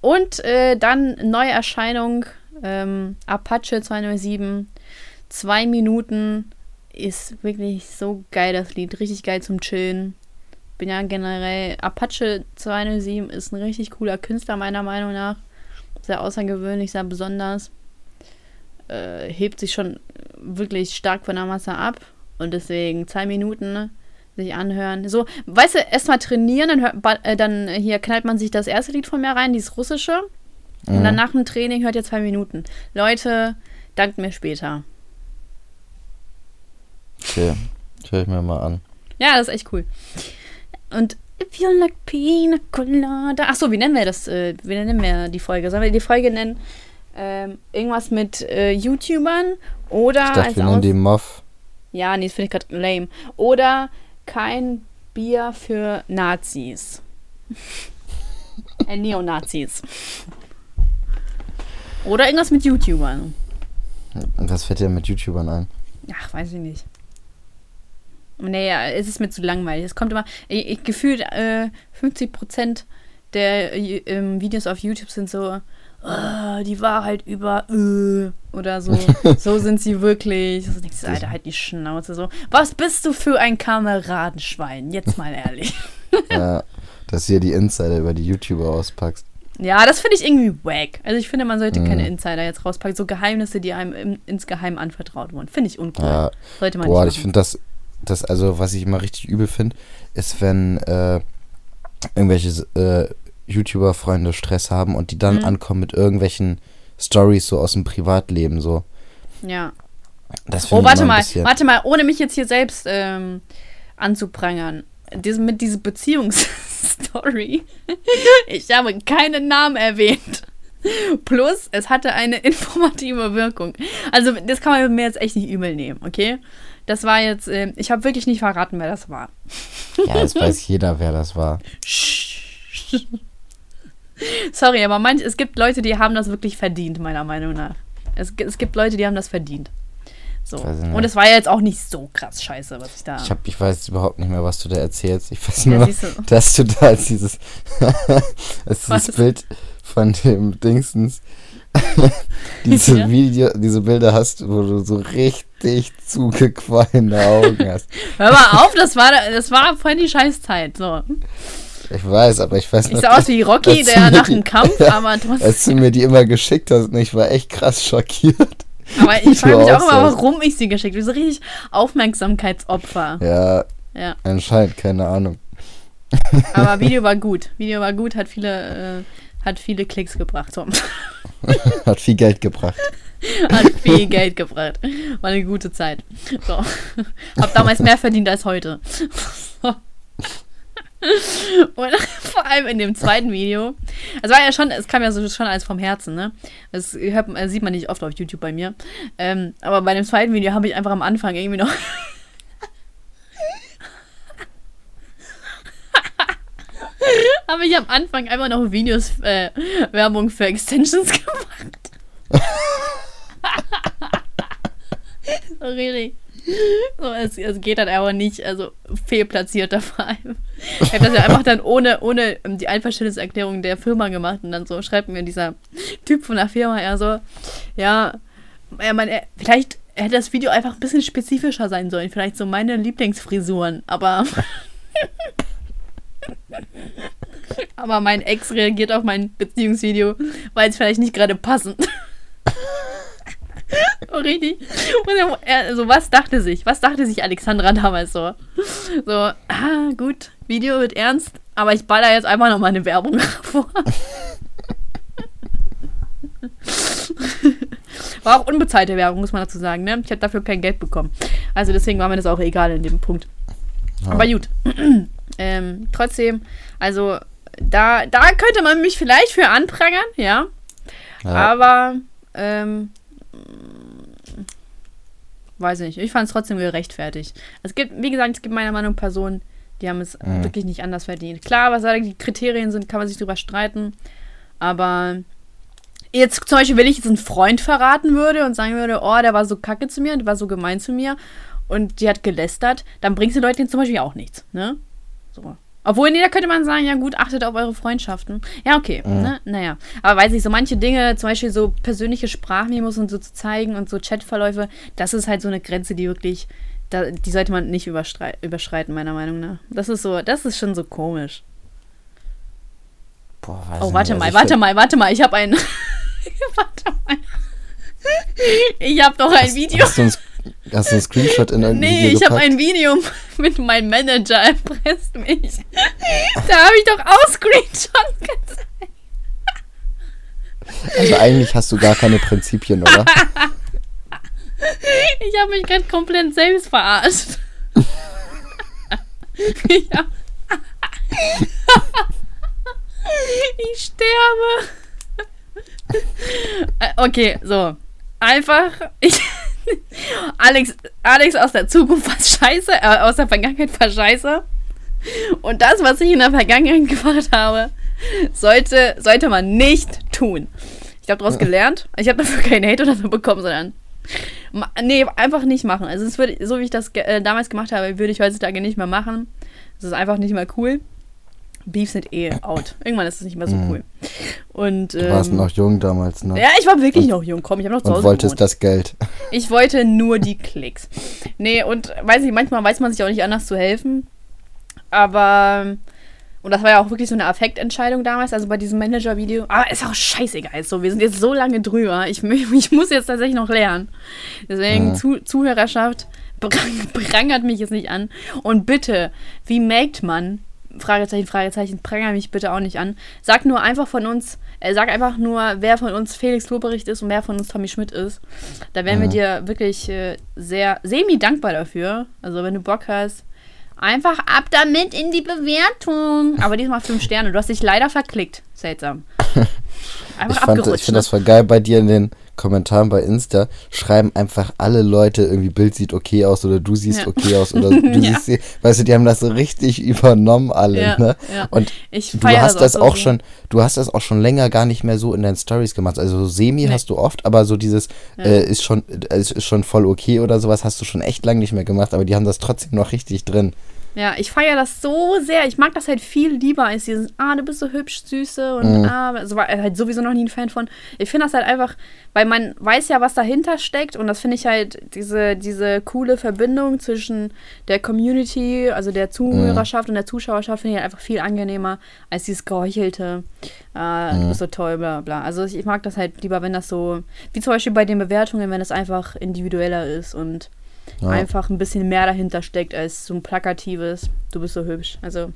Und äh, dann Neuerscheinung Ähm, Apache 207. Zwei Minuten ist wirklich so geil, das Lied. Richtig geil zum Chillen. Bin ja generell. Apache 207 ist ein richtig cooler Künstler, meiner Meinung nach. Sehr außergewöhnlich, sehr besonders. Äh, hebt sich schon wirklich stark von der Masse ab. Und deswegen zwei Minuten sich anhören. So, weißt du, erstmal trainieren, dann, hört, äh, dann hier knallt man sich das erste Lied von mir rein, dieses russische. Und dann nach dem Training hört ihr zwei Minuten. Leute, dankt mir später. Okay, höre ich mir mal an. Ja, das ist echt cool. Und if you like pina colada. Achso, wie nennen wir das? Äh, wie nennen wir die Folge? Sollen wir die Folge nennen? Ähm, irgendwas mit äh, YouTubern oder. Ich dachte, wir nennen die Muff. Ja, nee, das finde ich gerade lame. Oder kein Bier für Nazis. äh, Neonazis. Oder irgendwas mit YouTubern. Was fällt dir mit YouTubern ein? Ach, weiß ich nicht. Nee, es ist mir zu langweilig. Es kommt immer, ich, ich gefühlt äh, 50% der äh, Videos auf YouTube sind so, oh, die Wahrheit über äh, oder so. so sind sie wirklich. So denkst du, Alter, halt die Schnauze so. Was bist du für ein Kameradenschwein? Jetzt mal ehrlich. ja, dass du hier die Insider über die YouTuber auspackst. Ja, das finde ich irgendwie wack. Also ich finde, man sollte mhm. keine Insider jetzt rauspacken. So Geheimnisse, die einem im, insgeheim anvertraut wurden. Finde ich uncool. Ja. Sollte man Boah, ich finde das, das, also was ich immer richtig übel finde, ist, wenn äh, irgendwelche äh, YouTuber-Freunde Stress haben und die dann mhm. ankommen mit irgendwelchen Stories so aus dem Privatleben so. Ja. Das oh, warte mal, warte mal, ohne mich jetzt hier selbst ähm, anzuprangern. Diese, mit dieser Beziehungsstory. ich habe keinen Namen erwähnt. Plus, es hatte eine informative Wirkung. Also, das kann man mir jetzt echt nicht übel nehmen, okay? Das war jetzt, äh, ich habe wirklich nicht verraten, wer das war. Ja, es weiß jeder, wer das war. Sorry, aber manch, es gibt Leute, die haben das wirklich verdient, meiner Meinung nach. Es, es gibt Leute, die haben das verdient. So. Und es war ja jetzt auch nicht so krass scheiße, was ich da. Ich, hab, ich weiß überhaupt nicht mehr, was du da erzählst. Ich weiß nur, ja, du. dass du da als dieses, als dieses Bild von dem Dingsens diese ja. Video, diese Bilder hast, wo du so richtig zugequalende Augen hast. Hör mal auf, das war, das war voll die Scheißzeit. So. Ich weiß, aber ich weiß nicht. Ich sah aus wie Rocky, der nach dem Kampf, aber trotzdem. Als du mir die immer geschickt hast, ich war echt krass schockiert. Aber ich frage mich auch immer, warum ich sie geschickt habe. So richtig Aufmerksamkeitsopfer. Ja, ja. Anscheinend, keine Ahnung. Aber Video war gut. Video war gut, hat viele, äh, hat viele Klicks gebracht. So. hat viel Geld gebracht. Hat viel Geld gebracht. War eine gute Zeit. So. Hab damals mehr verdient als heute. So. Und vor allem in dem zweiten Video. Es war ja schon, es kam ja so schon alles vom Herzen, ne? Das hört, das sieht man nicht oft auf YouTube bei mir. Ähm, aber bei dem zweiten Video habe ich einfach am Anfang irgendwie noch. habe ich am Anfang einfach noch Videos, äh, Werbung für Extensions gemacht. so richtig. So, es, es geht dann aber nicht, also fehlplatziert vor allem. Ich habe das ja einfach dann ohne, ohne die Einverständniserklärung der Firma gemacht und dann so schreibt mir dieser Typ von der Firma ja so, ja, er meine, vielleicht hätte das Video einfach ein bisschen spezifischer sein sollen. Vielleicht so meine Lieblingsfrisuren, aber. aber mein Ex reagiert auf mein Beziehungsvideo, weil es vielleicht nicht gerade passend. oh, richtig. Und er, so, was dachte sich? Was dachte sich Alexandra damals so? So, ah, gut, Video wird ernst, aber ich baller jetzt einfach noch mal eine Werbung vor. War auch unbezahlte Werbung, muss man dazu sagen, ne? Ich habe dafür kein Geld bekommen. Also deswegen war mir das auch egal in dem Punkt. Ja. Aber gut. Ähm, trotzdem, also da, da könnte man mich vielleicht für anprangern, ja. ja. Aber ähm, weiß nicht. Ich fand es trotzdem gerechtfertigt. Es gibt, wie gesagt, es gibt meiner Meinung nach Personen, die haben es mhm. wirklich nicht anders verdient. Klar, was da die Kriterien sind, kann man sich drüber streiten. Aber jetzt zum Beispiel, wenn ich jetzt einen Freund verraten würde und sagen würde, oh, der war so kacke zu mir, der war so gemein zu mir und die hat gelästert, dann bringt sie Leute zum Beispiel auch nichts, ne? So. Obwohl, nee, da könnte man sagen, ja gut, achtet auf eure Freundschaften. Ja, okay. Mhm. Ne? Naja. Aber weiß ich, so manche Dinge, zum Beispiel so persönliche Sprachmemos und so zu zeigen und so Chatverläufe, das ist halt so eine Grenze, die wirklich, da, die sollte man nicht überschreiten, meiner Meinung nach. Das ist so, das ist schon so komisch. Boah, weiß Oh, warte nicht. mal, Also ich warte mal, warte mal, ich habe ein. warte mal. Ich habe doch ein Video. Hast du ein, hast du ein Screenshot in irgendein Nee, Video ich habe ein Video mit meinem Manager erpresst mich. Da habe ich doch auch Screenshot gezeigt. Also eigentlich hast du gar keine Prinzipien, oder? Ich habe mich gerade komplett selbst verarscht. Ich, hab ich sterbe. Okay, so. Einfach. Ich, Alex, Alex aus der Zukunft war scheiße, äh, aus der Vergangenheit war scheiße. Und das, was ich in der Vergangenheit gemacht habe, sollte, sollte man nicht tun. Ich habe daraus gelernt. Ich habe dafür keinen Hate oder so bekommen, sondern. Nee, einfach nicht machen. Also, es würde, so wie ich das äh, damals gemacht habe, würde ich heutzutage nicht mehr machen. Das ist einfach nicht mehr cool. Beefs sind eh out. Irgendwann ist es nicht mehr so Mhm. cool. Und. Du warst ähm, noch jung damals, ne? ja, ich war wirklich noch jung. Komm, ich habe noch zu Und Hause wolltest gewohnt. das Geld. Ich wollte nur die Klicks. Nee, und weiß ich, manchmal weiß man sich auch nicht anders zu helfen. Aber. Und das war ja auch wirklich so eine Affektentscheidung damals, also bei diesem Manager-Video. Aber ist auch scheißegal. So, wir sind jetzt so lange drüber. Ich, ich muss jetzt tatsächlich noch lernen. Deswegen, Ja. Zu, Zuhörerschaft, prang, prangert mich jetzt nicht an. Und bitte, wie merkt man, Fragezeichen, Fragezeichen, prangert mich bitte auch nicht an. Sag nur einfach von uns, äh, sag einfach nur, wer von uns Felix Lobericht ist und wer von uns Tommy Schmidt ist. Da wären wir Mhm. dir wirklich äh, sehr semi-dankbar dafür. Also wenn du Bock hast, einfach ab damit in die Bewertung. Aber diesmal fünf Sterne. Du hast dich leider verklickt. Seltsam. Einfach Ich, fand, ich finde ne? das voll geil bei dir in den Kommentaren bei Insta. Schreiben einfach alle Leute, irgendwie Bild sieht okay aus oder du siehst Ja. okay aus oder du Ja. siehst, weißt du, die haben das so richtig übernommen alle, Ja, ne? ja. Und ich du hast das so auch sehr. schon, du hast das auch schon länger gar nicht mehr so in deinen Stories gemacht. Also so semi Nee. hast du oft, aber so dieses äh, ist schon äh, ist, ist schon voll okay oder sowas hast du schon echt lang nicht mehr gemacht, aber die haben das trotzdem noch richtig drin. Ja, ich feiere das so sehr. Ich mag das halt viel lieber als dieses, ah, du bist so hübsch, süße und Mhm. ah, also war halt sowieso noch nie ein Fan von. Ich finde das halt einfach, weil man weiß ja, was dahinter steckt und das finde ich halt diese, diese coole Verbindung zwischen der Community, also der Zuhörerschaft und der Zuschauerschaft, finde ich halt einfach viel angenehmer als dieses geheuchelte, äh, du Mhm. bist so toll, bla bla. Also ich, ich mag das halt lieber, wenn das so, wie zum Beispiel bei den Bewertungen, wenn es einfach individueller ist und Ja. einfach ein bisschen mehr dahinter steckt als so ein plakatives, du bist so hübsch. Also,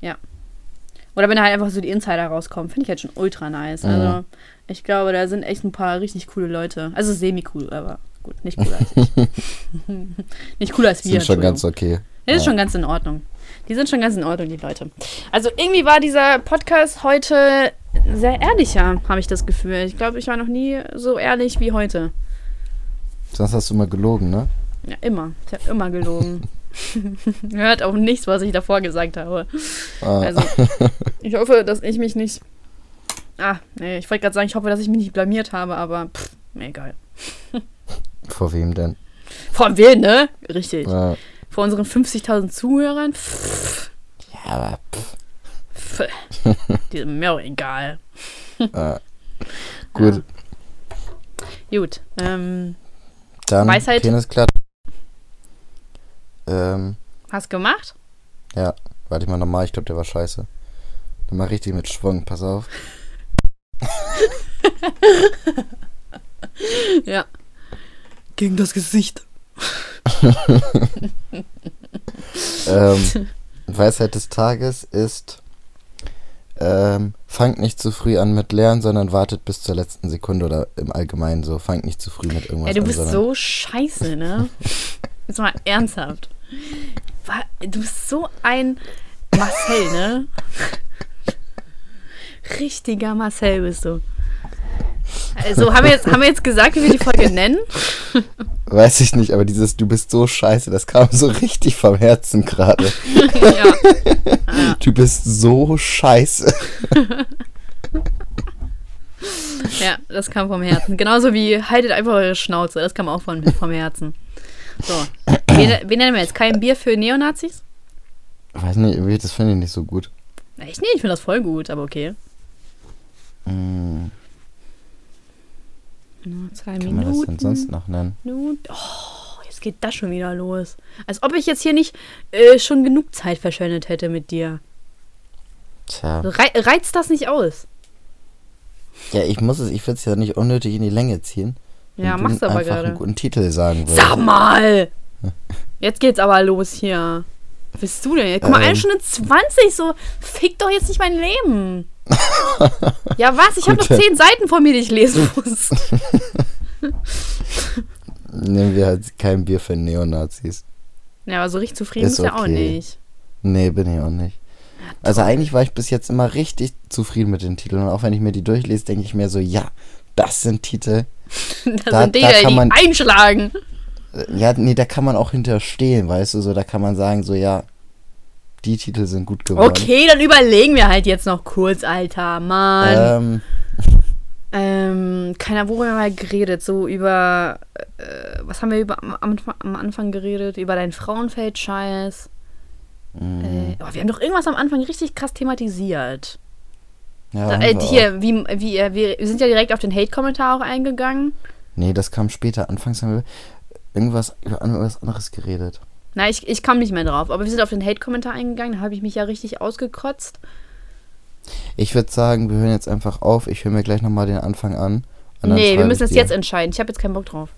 ja. Oder wenn da halt einfach so die Insider rauskommen, finde ich halt schon ultra nice. Also, ich glaube, da sind echt ein paar richtig coole Leute. Also semi-cool, aber gut, nicht cooler als ich. nicht cooler als wir. Sind schon ganz okay. Das ist Ja. schon ganz in Ordnung. Die sind schon ganz in Ordnung, die Leute. Also irgendwie war dieser Podcast heute sehr ehrlicher, habe ich das Gefühl. Ich glaube, ich war noch nie so ehrlich wie heute. Sonst hast du immer gelogen, ne? Ja, immer. Ich habe immer gelogen. Hört auch nichts, was ich davor gesagt habe. Ah. Also, ich hoffe, dass ich mich nicht. Ah, nee, ich wollte gerade sagen, ich hoffe, dass ich mich nicht blamiert habe, aber pff, mir egal. Vor wem denn? Vor wem, ne? Richtig. Ja, Vor unseren 50.000 Zuhörern? Pff, ja aber pff. Die sind mir auch egal. äh, gut. Gut. Ähm, Dann Weisheit- Penisklatt. Ähm, hast gemacht? ja, warte ich mal nochmal, ich glaube, der war scheiße. Nochmal richtig mit Schwung, pass auf. Ja. Gegen das Gesicht. Ähm, Weisheit des Tages ist, ähm, fangt nicht zu früh an mit Lernen, sondern wartet bis zur letzten Sekunde oder im Allgemeinen so. Fangt nicht zu früh mit irgendwas Ja, du an, bist sondern so scheiße, ne? Jetzt mal ernsthaft. Du bist so ein Marcel, ne? Richtiger Marcel bist du. Also, haben wir, jetzt, haben wir jetzt gesagt, wie wir die Folge nennen? Weiß ich nicht, aber dieses Du bist so scheiße, das kam so richtig vom Herzen gerade. ja. Du bist so scheiße. ja, das kam vom Herzen. Genauso wie haltet einfach eure Schnauze. Das kam auch von, vom Herzen. So. Wen, wen nennen wir jetzt? Kein Bier für Neonazis? Weiß nicht, das finde ich nicht so gut. Echt nicht? Ich finde das voll gut, aber okay. Hm, Nur zwei kann man das Minuten. denn sonst noch nennen? Minuten. Oh, jetzt geht das schon wieder los. Als ob ich jetzt hier nicht äh, schon genug Zeit verschwendet hätte mit dir. Tja. Rei reizt das nicht aus? Ja, ich muss es, ich will es ja nicht unnötig in die Länge ziehen. Ja, wenn machst du aber einfach einen gerade. guten Titel sagen willst. Sag mal! Jetzt geht's aber los hier. Was bist du denn? Guck mal, Ähm. eine Stunde 20, so fick doch jetzt nicht mein Leben. ja, was? Ich habe noch zehn Seiten vor mir, die ich lesen muss. Nehmen wir halt kein Bier für Neonazis. Ja, aber so richtig zufrieden Ist ist ja auch okay. nicht. Nee, bin ich auch nicht. Also eigentlich war ich bis jetzt immer richtig zufrieden mit den Titeln. Und auch wenn ich mir die durchlese, denke ich mir so, ja, das sind Titel. Da, Da- sind die, da die man- einschlagen. Ja, nee, da kann man auch hinterstehen, weißt du, so, da kann man sagen, so, ja, die Titel sind gut geworden. Okay, dann überlegen wir halt jetzt noch kurz, Alter. Mann. Ähm, Ähm, keiner, worüber haben wir geredet? So über, äh, was haben wir über, am, Anfang- am Anfang geredet? Über deinen Frauenfeld-Scheiß. mh, Äh, oh, wir haben doch irgendwas am Anfang richtig krass thematisiert. Ja, Da, äh, hier, wie, wie, äh, wir sind ja direkt auf den Hate-Kommentar auch eingegangen. Nee, das kam später. Anfangs haben wir irgendwas über irgendwas anderes geredet. Na, ich, ich kam nicht mehr drauf, aber wir sind auf den Hate-Kommentar eingegangen, da habe ich mich ja richtig ausgekotzt. Ich würde sagen, wir hören jetzt einfach auf. Ich höre mir gleich nochmal den Anfang an. und Nee, wir müssen es dir. jetzt entscheiden. Ich habe jetzt keinen Bock drauf.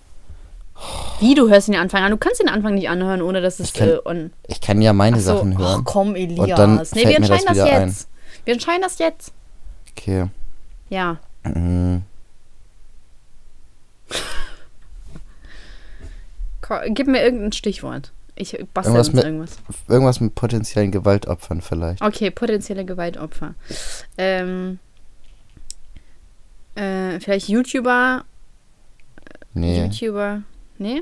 Wie, du hörst den Anfang an? Du kannst den Anfang nicht anhören, ohne dass es Ich kann äh. Ich kann ja meine Ach so, Sachen hören. komm, Elias. dann nee, wir das entscheiden das, wieder jetzt. Wir entscheiden das jetzt. Okay. Ja. Mhm. Gib mir irgendein Stichwort. Ich bastel Irgendwas mit- irgendwas. Irgendwas mit potenziellen Gewaltopfern vielleicht. Okay, potenzielle Gewaltopfer. Ähm, äh, vielleicht YouTuber. Nee. YouTuber. Nee?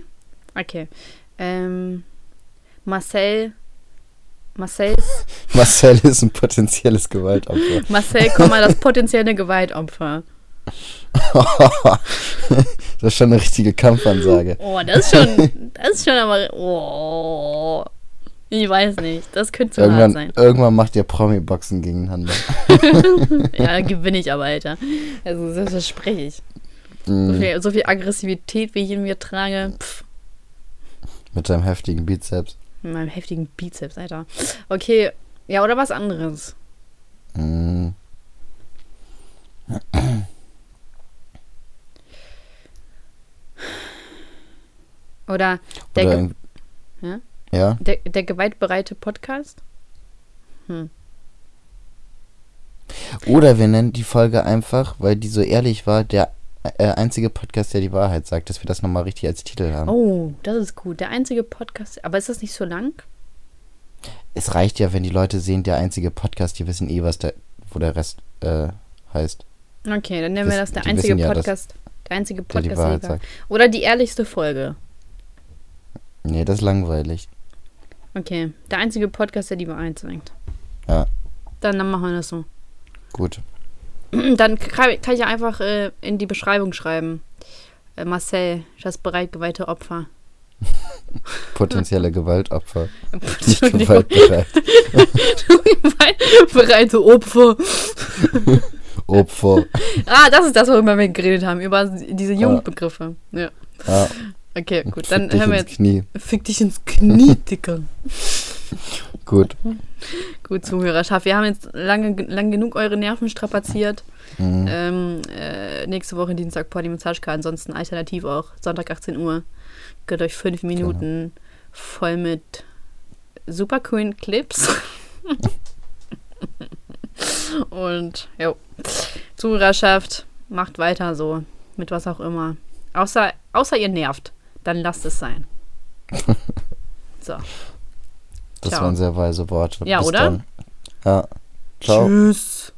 Okay. Ähm, Marcel. Marcel's. Marcel ist ein potenzielles Gewaltopfer. Marcel, komm mal, das potenzielle Gewaltopfer. das ist schon eine richtige Kampfansage. Oh, das ist schon. Das ist schon aber. Oh. Ich weiß nicht. Das könnte zu hart Irgendwann, sein. irgendwann macht ihr Promi-Boxen gegeneinander. Ja, dann gewinne ich aber, Alter. Also, das verspreche ich. So Mhm. viel, so viel Aggressivität, wie ich in mir trage. Pff, Mit deinem heftigen Bizeps. Mit meinem heftigen Bizeps, Alter. Okay, ja, oder was anderes. Mhm. Oder der, Oder irgend- Ja? Ja? der, der gewaltbereite Podcast. Oder wir nennen die Folge einfach, weil die so ehrlich war, der einzige Podcast, der die Wahrheit sagt, dass wir das nochmal richtig als Titel haben. Oh, das ist gut. Der einzige Podcast. Aber ist das nicht so lang? Es reicht ja, wenn die Leute sehen, der einzige Podcast, die wissen eh, was der, wo der Rest äh, heißt, Okay, dann nennen wir Das- das der einzige ja, Podcast. der einzige der die Podcast. Wahrheit sagt. Oder die ehrlichste Folge. Nee, das ist langweilig. Okay, der einzige Podcast, der die Wahrheit sagt. Ja. Dann, dann machen wir das so. Gut. Dann kann kann ich ja einfach äh, in die Beschreibung schreiben. Äh, Marcel, das bereitgeweihte Opfer. Potenzielle Gewaltopfer. Nicht gewaltbereit. bereite Opfer. Opfer. Ah, das ist das, worüber wir geredet haben, über diese Jugendbegriffe. Ja. Ja, Okay, gut, dann hören wir jetzt. Knie. Fick dich ins Knie, Dicker. Gut. Gut, Zuhörerschaft. Wir haben jetzt lange, lang genug eure Nerven strapaziert. Mhm. Ähm, äh, nächste Woche Dienstag Party mit Saschka. Ansonsten alternativ auch Sonntag 18 Uhr. Gönnt euch fünf Minuten voll mit super coolen Clips. Und jo. Zuhörerschaft, macht weiter so. Mit was auch immer. Außer, außer ihr nervt. Dann lasst es sein. So. Das Ciao. waren sehr weise Worte. Ja, Bis oder? Dann. Ja. Ciao. Tschüss.